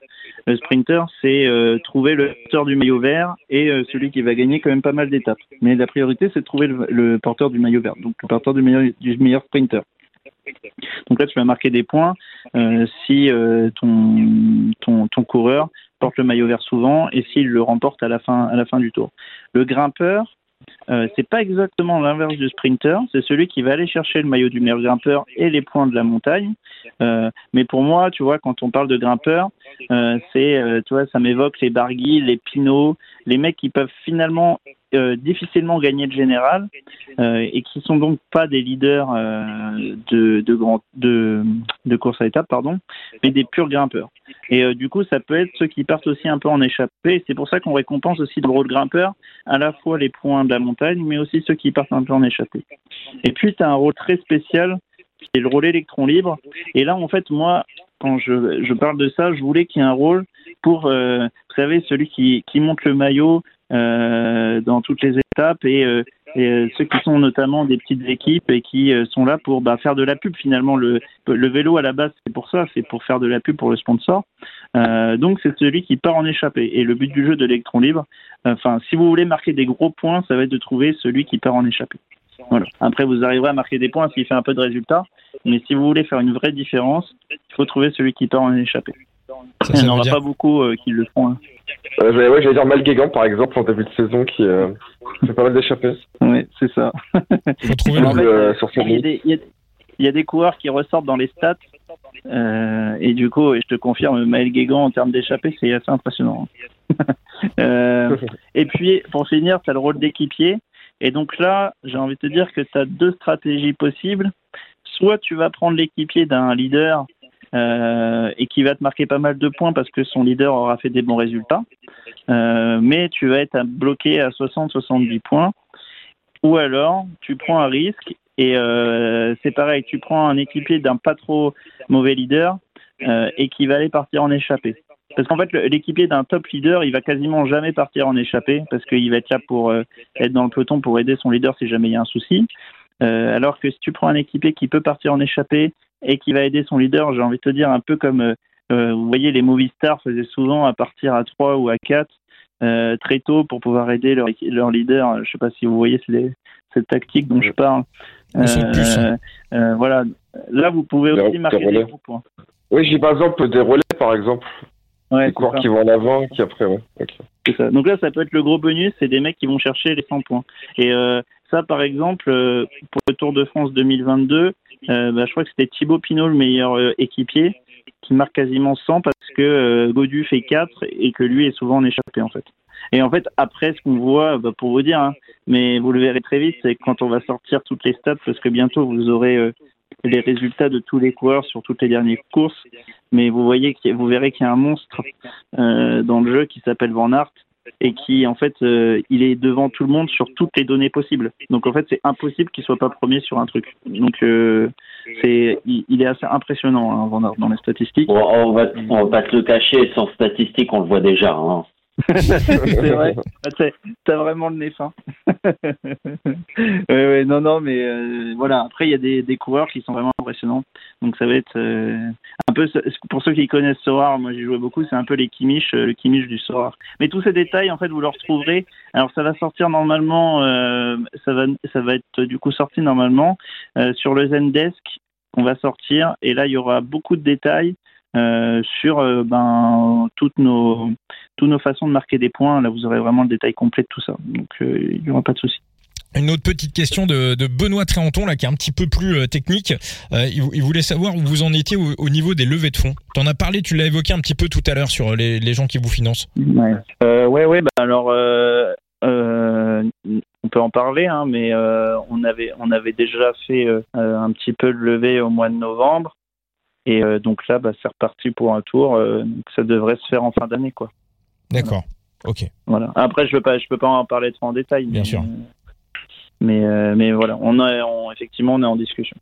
[SPEAKER 2] Le sprinter, c'est euh, trouver le porteur du maillot vert et euh, celui qui va gagner quand même pas mal d'étapes. Mais la priorité, c'est de trouver le, porteur du maillot vert, donc le porteur du meilleur, du meilleur sprinter. Donc là, tu vas marquer des points si ton, ton, ton coureur porte le maillot vert souvent et s'il le remporte à la fin, à la fin du tour. Le grimpeur, euh, c'est pas exactement l'inverse du sprinter, c'est celui qui va aller chercher le maillot du meilleur grimpeur et les points de la montagne. Euh, mais pour moi, tu vois, quand on parle de grimpeur, euh, c'est, tu vois, ça m'évoque les Barguil, les Pinot, les mecs qui peuvent finalement euh, difficilement gagner le général euh, et qui sont donc pas des leaders euh, de, grand, de, course à étapes, pardon, mais des purs grimpeurs. Et du coup, ça peut être ceux qui partent aussi un peu en échappée. C'est pour ça qu'on récompense aussi le rôle grimpeur, à la fois les points de la montagne, mais aussi ceux qui partent un peu en échappée. Et puis, tu as un rôle très spécial qui est le rôle électron libre. Et là, en fait, moi, quand je, parle de ça, je voulais qu'il y ait un rôle pour, vous savez, celui qui, monte le maillot dans toutes les étapes et, euh, et, ceux qui sont notamment des petites équipes et qui sont là pour bah, faire de la pub finalement. Le, le vélo à la base, c'est pour ça, c'est pour faire de la pub pour le sponsor. donc c'est celui qui part en échappée. Et le but du jeu de l'électron libre, enfin, si vous voulez marquer des gros points, ça va être de trouver celui qui part en échappée. Voilà. Après, vous arriverez à marquer des points s'il fait un peu de résultats. Mais si vous voulez faire une vraie différence, il faut trouver celui qui part en échappée. Il n'y en aura pas beaucoup euh, qui le font. Hein.
[SPEAKER 4] Euh, ouais, j'allais dire Malguégan, par exemple, en début de saison, qui euh, fait pas mal d'échappées.
[SPEAKER 2] Oui, c'est ça. Euh, il, y a des, il, y a, des coureurs qui ressortent dans les stats. Euh, et du coup, et je te confirme, Maël Guégan, en termes d'échappée, c'est assez impressionnant. euh, et puis, pour finir, tu as le rôle d'équipier. Et donc là, j'ai envie de te dire que tu as deux stratégies possibles. Soit tu vas prendre l'équipier d'un leader euh, et qui va te marquer pas mal de points parce que son leader aura fait des bons résultats, euh, mais tu vas être bloqué à 60-70 points. Ou alors, tu prends un risque et euh, c'est pareil, tu prends un équipier d'un pas trop mauvais leader et qui va aller partir en échappée. Parce qu'en fait, l'équipier d'un top leader, il va quasiment jamais partir en échappée parce qu'il va être là pour être dans le peloton pour aider son leader si jamais il y a un souci. Alors que si tu prends un équipier qui peut partir en échappée et qui va aider son leader, j'ai envie de te dire un peu comme euh, vous voyez, les Movistar faisaient souvent à partir à 3 ou à 4 très tôt pour pouvoir aider leur, leur leader. Je sais pas si vous voyez cette tactique dont je parle. voilà. Là, vous pouvez aussi marquer des groupes. Hein.
[SPEAKER 4] Oui, j'ai par exemple des relais, par exemple. Ouais, des coureurs qui vont en avant, qui après, ouais.
[SPEAKER 2] Ça. Donc là, ça peut être le gros bonus, c'est des mecs qui vont chercher les 100 points. Et euh, ça, par exemple, euh, pour le Tour de France 2022, euh, bah, je crois que c'était Thibaut Pinot, le meilleur euh, équipier, qui marque quasiment 100 parce que euh, Godu fait 4 et que lui est souvent en échappé, en fait. Et en fait, après, ce qu'on voit, bah, pour vous dire, hein, mais vous le verrez très vite, c'est quand on va sortir toutes les stats, parce que bientôt vous aurez les résultats de tous les coureurs sur toutes les dernières courses, mais vous voyez, vous verrez qu'il y a un monstre euh, dans le jeu qui s'appelle Van Aert et qui en fait euh, il est devant tout le monde sur toutes les données possibles. Donc en fait c'est impossible qu'il soit pas premier sur un truc. Donc euh, c'est il, est assez impressionnant hein, dans les statistiques.
[SPEAKER 3] on va on va pas se le cacher, sans statistiques on le voit déjà. Hein.
[SPEAKER 2] C'est vrai. Ah, t'as vraiment le nez fin. ouais, non, non, mais euh, voilà. Après, il y a des, des, coureurs qui sont vraiment impressionnants. Donc, ça va être euh, un peu pour ceux qui connaissent Sorar. Moi, j'ai joué beaucoup. C'est un peu les Kimish, euh, le Kimish du Sorar. Mais tous ces détails, en fait, vous le retrouverez. Alors, ça va sortir normalement. ça va, ça va être du coup sorti normalement sur le Zendesk. On va sortir et là, il y aura beaucoup de détails. Euh, sur euh, ben, toutes nos, toutes nos façons de marquer des points. Là, vous aurez vraiment le détail complet de tout ça. Donc, euh, il n'y aura pas de souci.
[SPEAKER 1] Une autre petite question de, de Benoît Tréanton, là, qui est un petit peu plus technique. il, voulait savoir où vous en étiez au, niveau des levées de fonds. Tu en as parlé, tu l'as évoqué un petit peu tout à l'heure sur les, les, gens qui vous financent.
[SPEAKER 2] Ouais, ouais, ouais bah, alors, on peut en parler, hein, mais on, avait, on avait déjà fait un petit peu de levée au mois de novembre. Et euh, donc là, bah, c'est reparti pour un tour. Euh, ça devrait se faire en fin d'année, quoi.
[SPEAKER 1] D'accord. Ok.
[SPEAKER 2] Voilà. Après, je ne pas, je peux pas en parler trop en détail.
[SPEAKER 1] Bien sûr.
[SPEAKER 2] Mais, euh, mais voilà, on, est, effectivement, on est en discussion.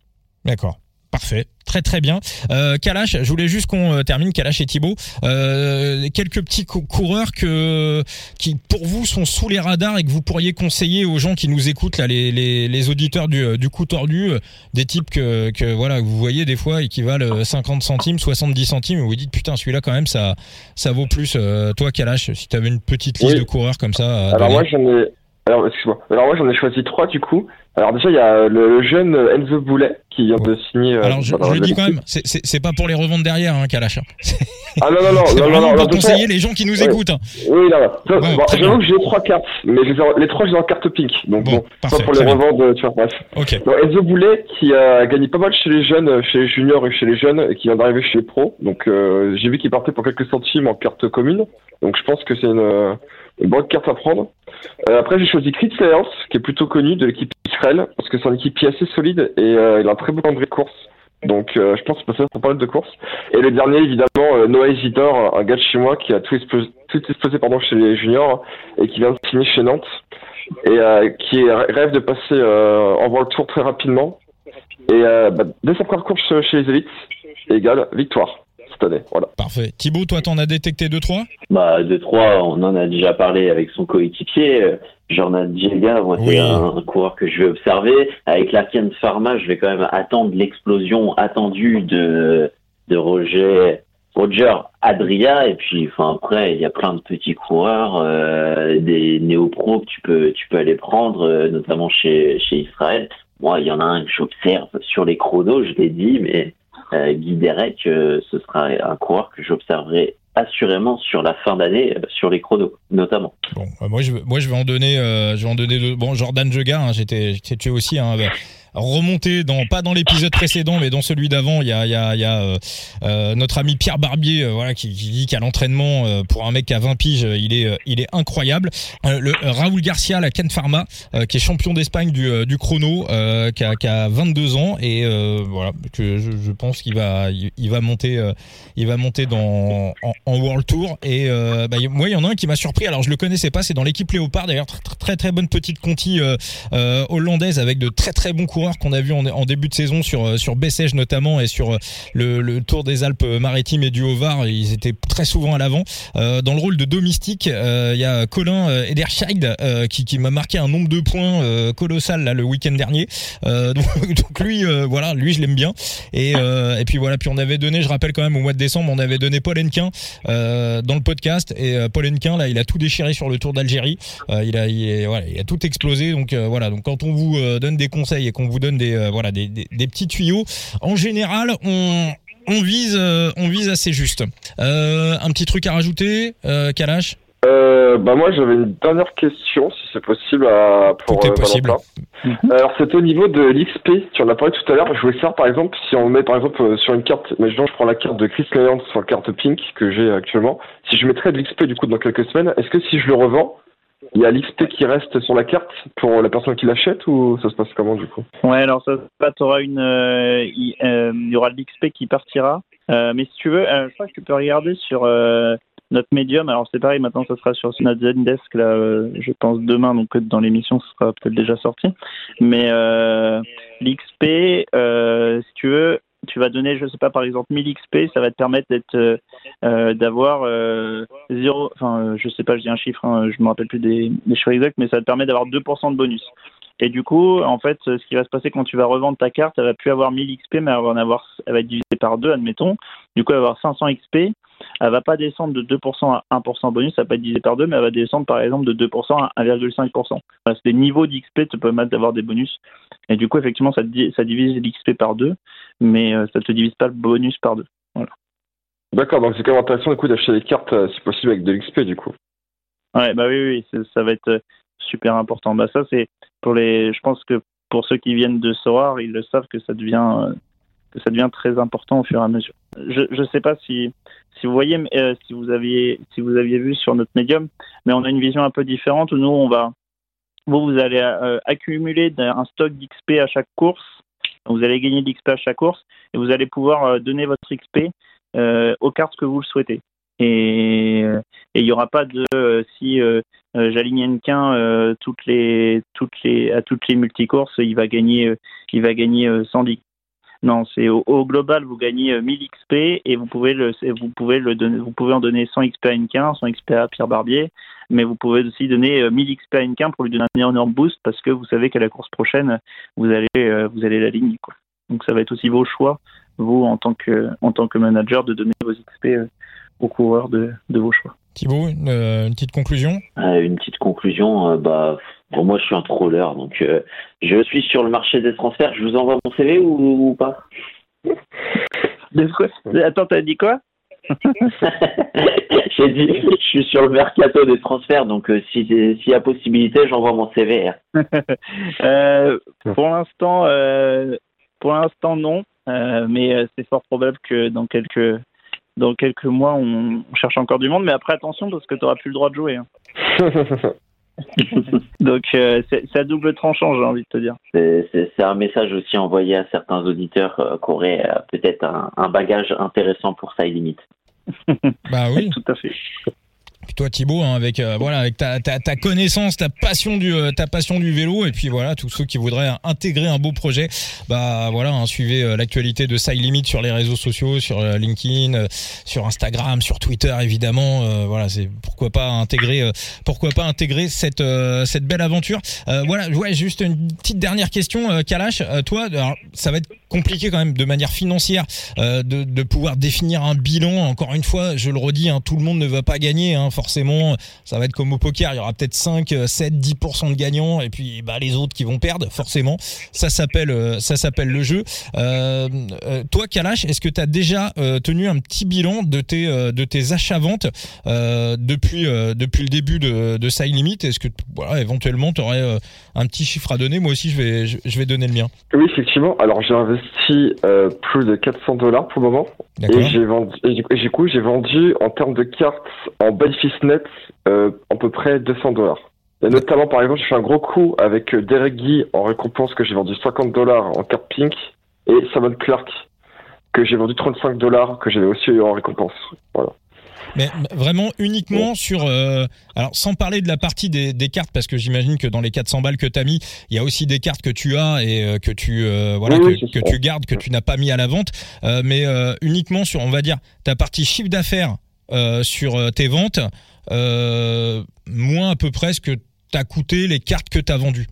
[SPEAKER 1] D'accord. Parfait, très très bien. Euh, Kalash, je voulais juste qu'on euh, termine Kalash et Thibaut. Euh, quelques petits coureurs que qui pour vous sont sous les radars et que vous pourriez conseiller aux gens qui nous écoutent là, les, les, les auditeurs du, du coup tordu, des types que, que voilà que vous voyez des fois et qui valent 50 centimes, 70 centimes, et vous, vous dites putain celui-là quand même ça ça vaut plus. toi Kalash, si tu avais une petite liste de coureurs comme ça.
[SPEAKER 4] Alors moi j'en ai alors, excuse-moi. Alors, moi, j'en ai choisi trois, du coup. Alors, déjà, il y a le, jeune Enzo Boulet qui vient de signer.
[SPEAKER 1] Euh, Alors, je, je le dis quand même, c'est pas pour les revendre derrière, hein, Kalash.
[SPEAKER 4] Ah non, non, non. non, non, non,
[SPEAKER 1] pour conseiller les gens qui nous écoutent. Hein.
[SPEAKER 4] Oui, non, J'avoue que j'ai trois cartes, mais les, les trois, j'ai en carte pink. Donc, bon, pas pour les revendre, tu vois, bref. Donc, Enzo Boulet, qui a gagné pas mal chez les jeunes, chez les juniors et chez les jeunes, et qui vient d'arriver chez les pros. Donc, euh, j'ai vu qu'il partait pour quelques centimes en carte commune. Donc, je pense que c'est une bonne carte à prendre. Euh, après, j'ai choisi Chris Science, qui est plutôt connu de l'équipe Israël, parce que c'est une équipe assez solide et euh, il a un très beau calendrier de course. Donc, euh, je pense que ça pour parler de course. Et le dernier, évidemment, Noah Isidore, un gars de chez moi qui a tout explosé, pardon, chez les juniors et qui vient de signer chez Nantes et qui rêve de passer en World Tour très rapidement. Et bah, dès sa première course chez les élites, égale victoire. Voilà.
[SPEAKER 1] Parfait. Thibaut, toi, t'en as détecté 2-3
[SPEAKER 3] Bah, 2-3, on en a déjà parlé avec son coéquipier. Euh, Jordan Diega, moi, c'est un, coureur que je vais observer. Avec la Kian Pharma, je vais quand même attendre l'explosion attendue de, de Roger, Roger Adria. Et puis, enfin, après, il y a plein de petits coureurs, euh, des néo-pros que tu peux, tu peux aller prendre, euh, notamment chez, chez Israël. Moi, il y en a un que j'observe sur les chronos, je l'ai dit, mais Guy Derek, euh, ce sera un coureur que j'observerai assurément sur la fin d'année euh, sur les chronos notamment.
[SPEAKER 1] Bon, moi je moi je vais en donner je vais en donner deux. bon Jordan Jega hein, j'étais j'étais aussi hein, remonter dans pas dans l'épisode précédent mais dans celui d'avant. Il y a y a, y a euh, euh notre ami Pierre Barbier euh, voilà qui, qui, dit qu'à l'entraînement euh, pour un mec à 20 piges il est il est incroyable. Le Raoul Garcia la Ken Pharma qui est champion d'Espagne du, du chrono qui a, qui, a, 22 ans. Et voilà que je, je pense qu'il va il, va monter il va monter dans en, en World Tour. Et bah, moi il y en a un qui m'a surpris. Alors je le connaissais pas. C'est dans l'équipe Léopard. D'ailleurs très, très très bonne petite conti hollandaise avec de très très bons coureurs qu'on a vues en, début de saison sur sur Bessèges notamment et sur le, le Tour des Alpes-Maritimes et du Haut-Var. Ils étaient très souvent à l'avant. dans le rôle de domestique, il y a Colin Ederscheid qui, qui m'a marqué un nombre de points colossal là le week-end dernier. donc, lui, voilà, lui je l'aime bien. Et, et puis voilà, puis on avait donné, je rappelle quand même au mois de décembre, on avait donné Paul Henquin dans le podcast et Paul Henquin là, il a tout déchiré sur le Tour d'Algérie. il a, il, il a tout explosé. Donc voilà, donc quand on vous donne des conseils et qu'on vous donne des voilà des, des, des petits tuyaux, en général, on on vise, euh, on vise assez juste. Euh, un petit truc à rajouter, euh, Kalash?
[SPEAKER 4] Euh, bah moi j'avais une dernière question si c'est possible à, pour
[SPEAKER 1] Tout est possible.
[SPEAKER 4] Mhm. Alors c'était au niveau de l'XP, tu en as parlé tout à l'heure, je voulais savoir par exemple si on met par exemple sur une carte, imaginons je prends la carte de Chris Lyons sur la carte pink que j'ai actuellement, si je mettrais de l'XP du coup dans quelques semaines, est-ce que si je le revends, il y a l'XP qui reste sur la carte pour la personne qui l'achète ou ça se passe comment du coup?
[SPEAKER 2] Ouais, alors ça se aura une, euh, euh, il, y aura l'XP qui partira. Euh, mais si tu veux, je crois que tu peux regarder sur notre médium. Alors c'est pareil, maintenant ça sera sur notre Zendesk là, je pense demain, donc dans l'émission ce sera peut-être déjà sorti. Mais l'XP, si tu veux, tu vas donner, je sais pas, par exemple 1000 XP, ça va te permettre d'être, euh, euh, d'avoir euh, zéro, enfin, je sais pas, je dis un chiffre, hein, je me rappelle plus des, des chiffres exacts, mais ça te permet d'avoir 2% de bonus. Et du coup, en fait, ce qui va se passer quand tu vas revendre ta carte, elle va plus avoir 1000 XP, mais elle va en avoir, elle va être divisée par deux, admettons. Du coup, elle va avoir 500 XP. Elle va pas descendre de 2% à 1% bonus, ça va pas être divisé par deux, mais elle va descendre par exemple de 2% à 1,5%. c'est des niveaux d'XP te permettent d'avoir des bonus. Et du coup, effectivement, ça, ça divise l'XP par deux, mais euh, ça te divise pas le bonus par deux. Voilà.
[SPEAKER 4] D'accord, donc c'est quand même intéressant du coup d'acheter les cartes euh, si possible avec de l'XP du coup.
[SPEAKER 2] Ouais, bah oui, oui, ça va être euh, super important. Bah ça c'est pour les, je pense que pour ceux qui viennent de Sorare, ils le savent que ça devient que ça devient très important au fur et à mesure. Je ne sais pas si si vous voyez, si vous aviez si vous aviez vu sur notre médium, mais on a une vision un peu différente où nous on va vous vous allez accumuler un stock d'XP à chaque course vous allez gagner de l'XP à chaque course et vous allez pouvoir euh, donner votre XP euh, aux cartes que vous le souhaitez. Et il n'y aura pas de euh, si j'aligne qu'un toutes les toutes les à toutes les multicourses, il va gagner il va gagner 100 non, c'est au, global, vous gagnez 1000 XP et vous pouvez le, vous pouvez le donner, vous pouvez en donner 100 XP à Inquin, 100 XP à Pierre Barbier, mais vous pouvez aussi donner 1000 XP à Inquin pour lui donner un énorme boost parce que vous savez qu'à la course prochaine, vous allez, euh, vous allez l'aligner, quoi. Donc ça va être aussi vos choix, vous, en tant que, en tant que manager, de donner vos XP euh, aux coureurs de, de vos choix.
[SPEAKER 1] Thibaut, une, euh, une petite conclusion?
[SPEAKER 3] Une petite conclusion, bah, pour moi, je suis un troller, donc euh, je suis sur le marché des transferts. Je vous envoie mon CV ou, pas?
[SPEAKER 2] Attends, t'as dit quoi?
[SPEAKER 3] J'ai dit, je suis sur le mercato des transferts, donc euh, si s'il y a possibilité, j'envoie mon CV.
[SPEAKER 2] euh, pour l'instant, euh, pour l'instant non, mais c'est fort probable que dans quelques dans quelques mois, on, cherche encore du monde. Mais après, attention parce que tu n'auras plus le droit de jouer. Hein. Donc euh, c'est à double tranchant, j'ai envie de te dire.
[SPEAKER 3] C'est un message aussi envoyé à certains auditeurs euh, qui auraient euh, peut-être un, bagage intéressant pour ça et limite.
[SPEAKER 1] bah oui.
[SPEAKER 2] Tout à fait.
[SPEAKER 1] Puis toi Thibaut, hein, avec euh, voilà, avec ta, ta, ta, connaissance, ta passion du euh, ta passion du vélo, et puis voilà, tous ceux qui voudraient intégrer un beau projet, bah voilà, hein, suivez euh, l'actualité de Side Limit sur les réseaux sociaux, sur LinkedIn, sur Instagram, sur Twitter évidemment. voilà, c'est pourquoi pas intégrer, pourquoi pas intégrer cette cette belle aventure. voilà, ouais, juste une petite dernière question, Kalash. toi, alors, ça va être compliqué quand même de manière financière de, de pouvoir définir un bilan. Encore une fois, je le redis, hein, tout le monde ne va pas gagner. Hein, forcément, ça va être comme au poker, il y aura peut-être 5, 7, 10% de gagnants et puis bah, les autres qui vont perdre, forcément. Ça s'appelle euh, ça s'appelle le jeu. Euh, euh, toi, Kalash, est-ce que tu as déjà tenu un petit bilan de tes de tes achats-ventes depuis depuis le début de, de Side Limit? Est-ce que voilà, éventuellement tu aurais un petit chiffre à donner? Moi aussi, je vais je, vais donner le mien.
[SPEAKER 4] Oui, effectivement. Alors, j'ai investi plus de 400 dollars pour le moment. Et j'ai vendu, et du coup, j'ai vendu en termes de cartes en bénéfice net euh, à peu près 200 dollars. Et notamment, par exemple, j'ai fait un gros coup avec euh, Derek Guy en récompense que j'ai vendu 50 dollars en carte pink et Simon Clark que j'ai vendu 35 dollars que j'avais aussi eu en récompense. Voilà.
[SPEAKER 1] Mais vraiment uniquement sur. Euh, alors sans parler de la partie des, des cartes, parce que j'imagine que dans les 400 balles que tu as mis, il y a aussi des cartes que tu as et euh, que tu euh, voilà que, que tu gardes, que tu n'as pas mis à la vente. mais uniquement sur, on va dire, ta partie chiffre d'affaires sur tes ventes, moins à peu près ce que t'as coûté les cartes que tu as vendues.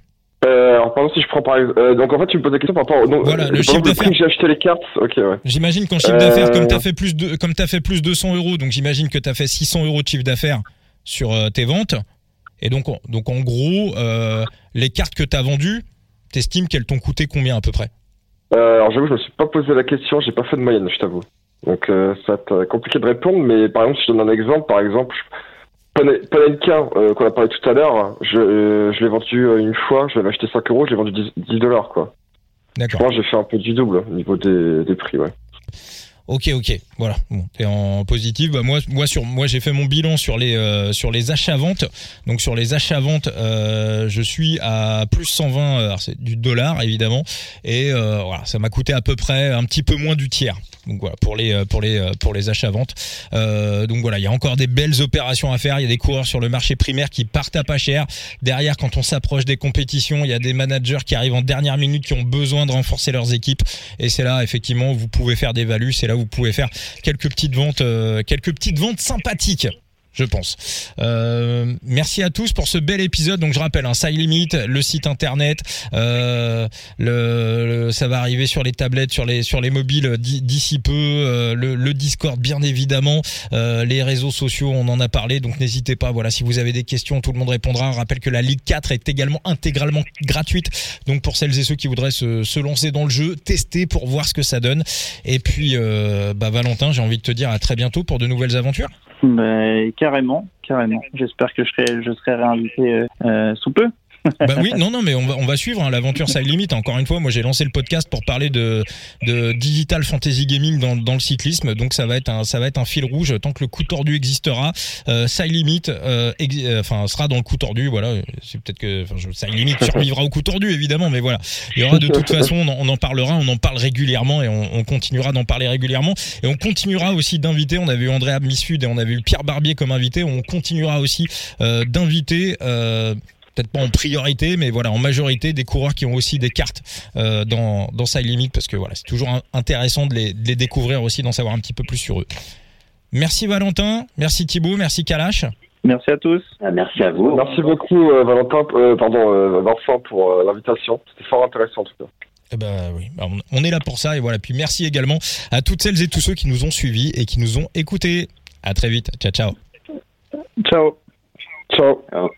[SPEAKER 4] Euh, alors, pardon, si je prends par exemple. Euh, donc, en fait, tu me poses la question par rapport au. Donc,
[SPEAKER 1] voilà, le chiffre d'affaires.
[SPEAKER 4] J'ai acheté les cartes. Ok, ouais.
[SPEAKER 1] J'imagine qu'en chiffre d'affaires, comme t'as euh. fait plus de, comme t'as fait plus de 100 euros, donc j'imagine que t'as fait 600 euros de chiffre d'affaires sur euh, tes ventes. Et donc, donc en gros, euh, les cartes que t'as vendues, t'estimes qu'elles t'ont coûté combien à peu près?
[SPEAKER 4] Alors, j'avoue, je me suis pas posé la question, j'ai pas fait de moyenne, je t'avoue. Donc, ça va être compliqué de répondre, mais par exemple, si je donne un exemple, par exemple, Panenka, euh, qu'on a parlé tout à l'heure, je, euh, je l'ai vendu euh, une fois, je l'avais acheté 5 euros, je l'ai vendu 10, dollars, quoi. D'accord. Je j'ai fait un peu du double au niveau des, des prix, ouais.
[SPEAKER 1] Ok, ok, voilà. Bon, et en positif, bah moi, moi sur, moi j'ai fait mon bilan sur les euh, achats ventes. Donc sur les achats ventes, euh, je suis à plus 120, c'est du dollar évidemment, et euh, voilà, ça m'a coûté à peu près un petit peu moins du tiers. Donc voilà pour les pour les pour achats ventes. donc voilà, il y a encore des belles opérations à faire. Il y a des coureurs sur le marché primaire qui partent à pas cher. Derrière, quand on s'approche des compétitions, il y a des managers qui arrivent en dernière minute qui ont besoin de renforcer leurs équipes. Et c'est là effectivement vous pouvez faire des values. C'est là vous pouvez faire quelques petites ventes, euh, quelques petites ventes sympathiques je pense. Euh, merci à tous pour ce bel épisode. Donc je rappelle, un hein, Side Limit, le site internet, euh, le, ça va arriver sur les tablettes, sur les sur les mobiles d'ici peu, euh, le, le, Discord bien évidemment, euh, les réseaux sociaux, on en a parlé. Donc n'hésitez pas. Voilà, si vous avez des questions, tout le monde répondra. Je rappelle que la Ligue 4 est également intégralement gratuite. Donc pour celles et ceux qui voudraient se, se lancer dans le jeu, tester pour voir ce que ça donne. Et puis, euh, bah Valentin, j'ai envie de te dire à très bientôt pour de nouvelles aventures.
[SPEAKER 2] Bah, carrément, carrément. J'espère que je serai, je serai réinvité euh, euh, sous peu
[SPEAKER 1] bah oui, non, non, mais on va, on va suivre hein, l'aventure Side Limit. Encore une fois, moi j'ai lancé le podcast pour parler de, de digital fantasy gaming dans, dans le cyclisme, donc ça va être un, ça va être un fil rouge tant que le coup tordu existera. Euh, Side Limit, euh, euh, enfin, sera dans le coup tordu. Voilà, c'est peut-être que, Side Limit survivra au coup tordu évidemment, mais voilà, il y aura de toute façon, on en, parlera, on en parle régulièrement et on, on continuera d'en parler régulièrement et on continuera aussi d'inviter. On avait eu André Missud et on avait eu Pierre Barbier comme invité. On continuera aussi euh, d'inviter. Euh, peut-être pas en priorité, mais voilà, en majorité, des coureurs qui ont aussi des cartes euh, dans, dans Side Limit, parce que voilà, c'est toujours intéressant de les, de les, découvrir aussi, d'en savoir un petit peu plus sur eux. Merci Valentin, merci Thibaut, merci Kalash.
[SPEAKER 2] Merci à tous.
[SPEAKER 3] Ah, merci à vous.
[SPEAKER 4] Merci beaucoup euh, Valentin, euh, pardon euh, Vincent pour euh, l'invitation. C'était fort intéressant en tout cas.
[SPEAKER 1] Eh ben, oui, bah, on est là pour ça et voilà. Puis merci également à toutes celles et tous ceux qui nous ont suivis et qui nous ont écoutés. À très vite. Ciao, ciao.
[SPEAKER 2] Ciao.
[SPEAKER 4] Ciao. ciao.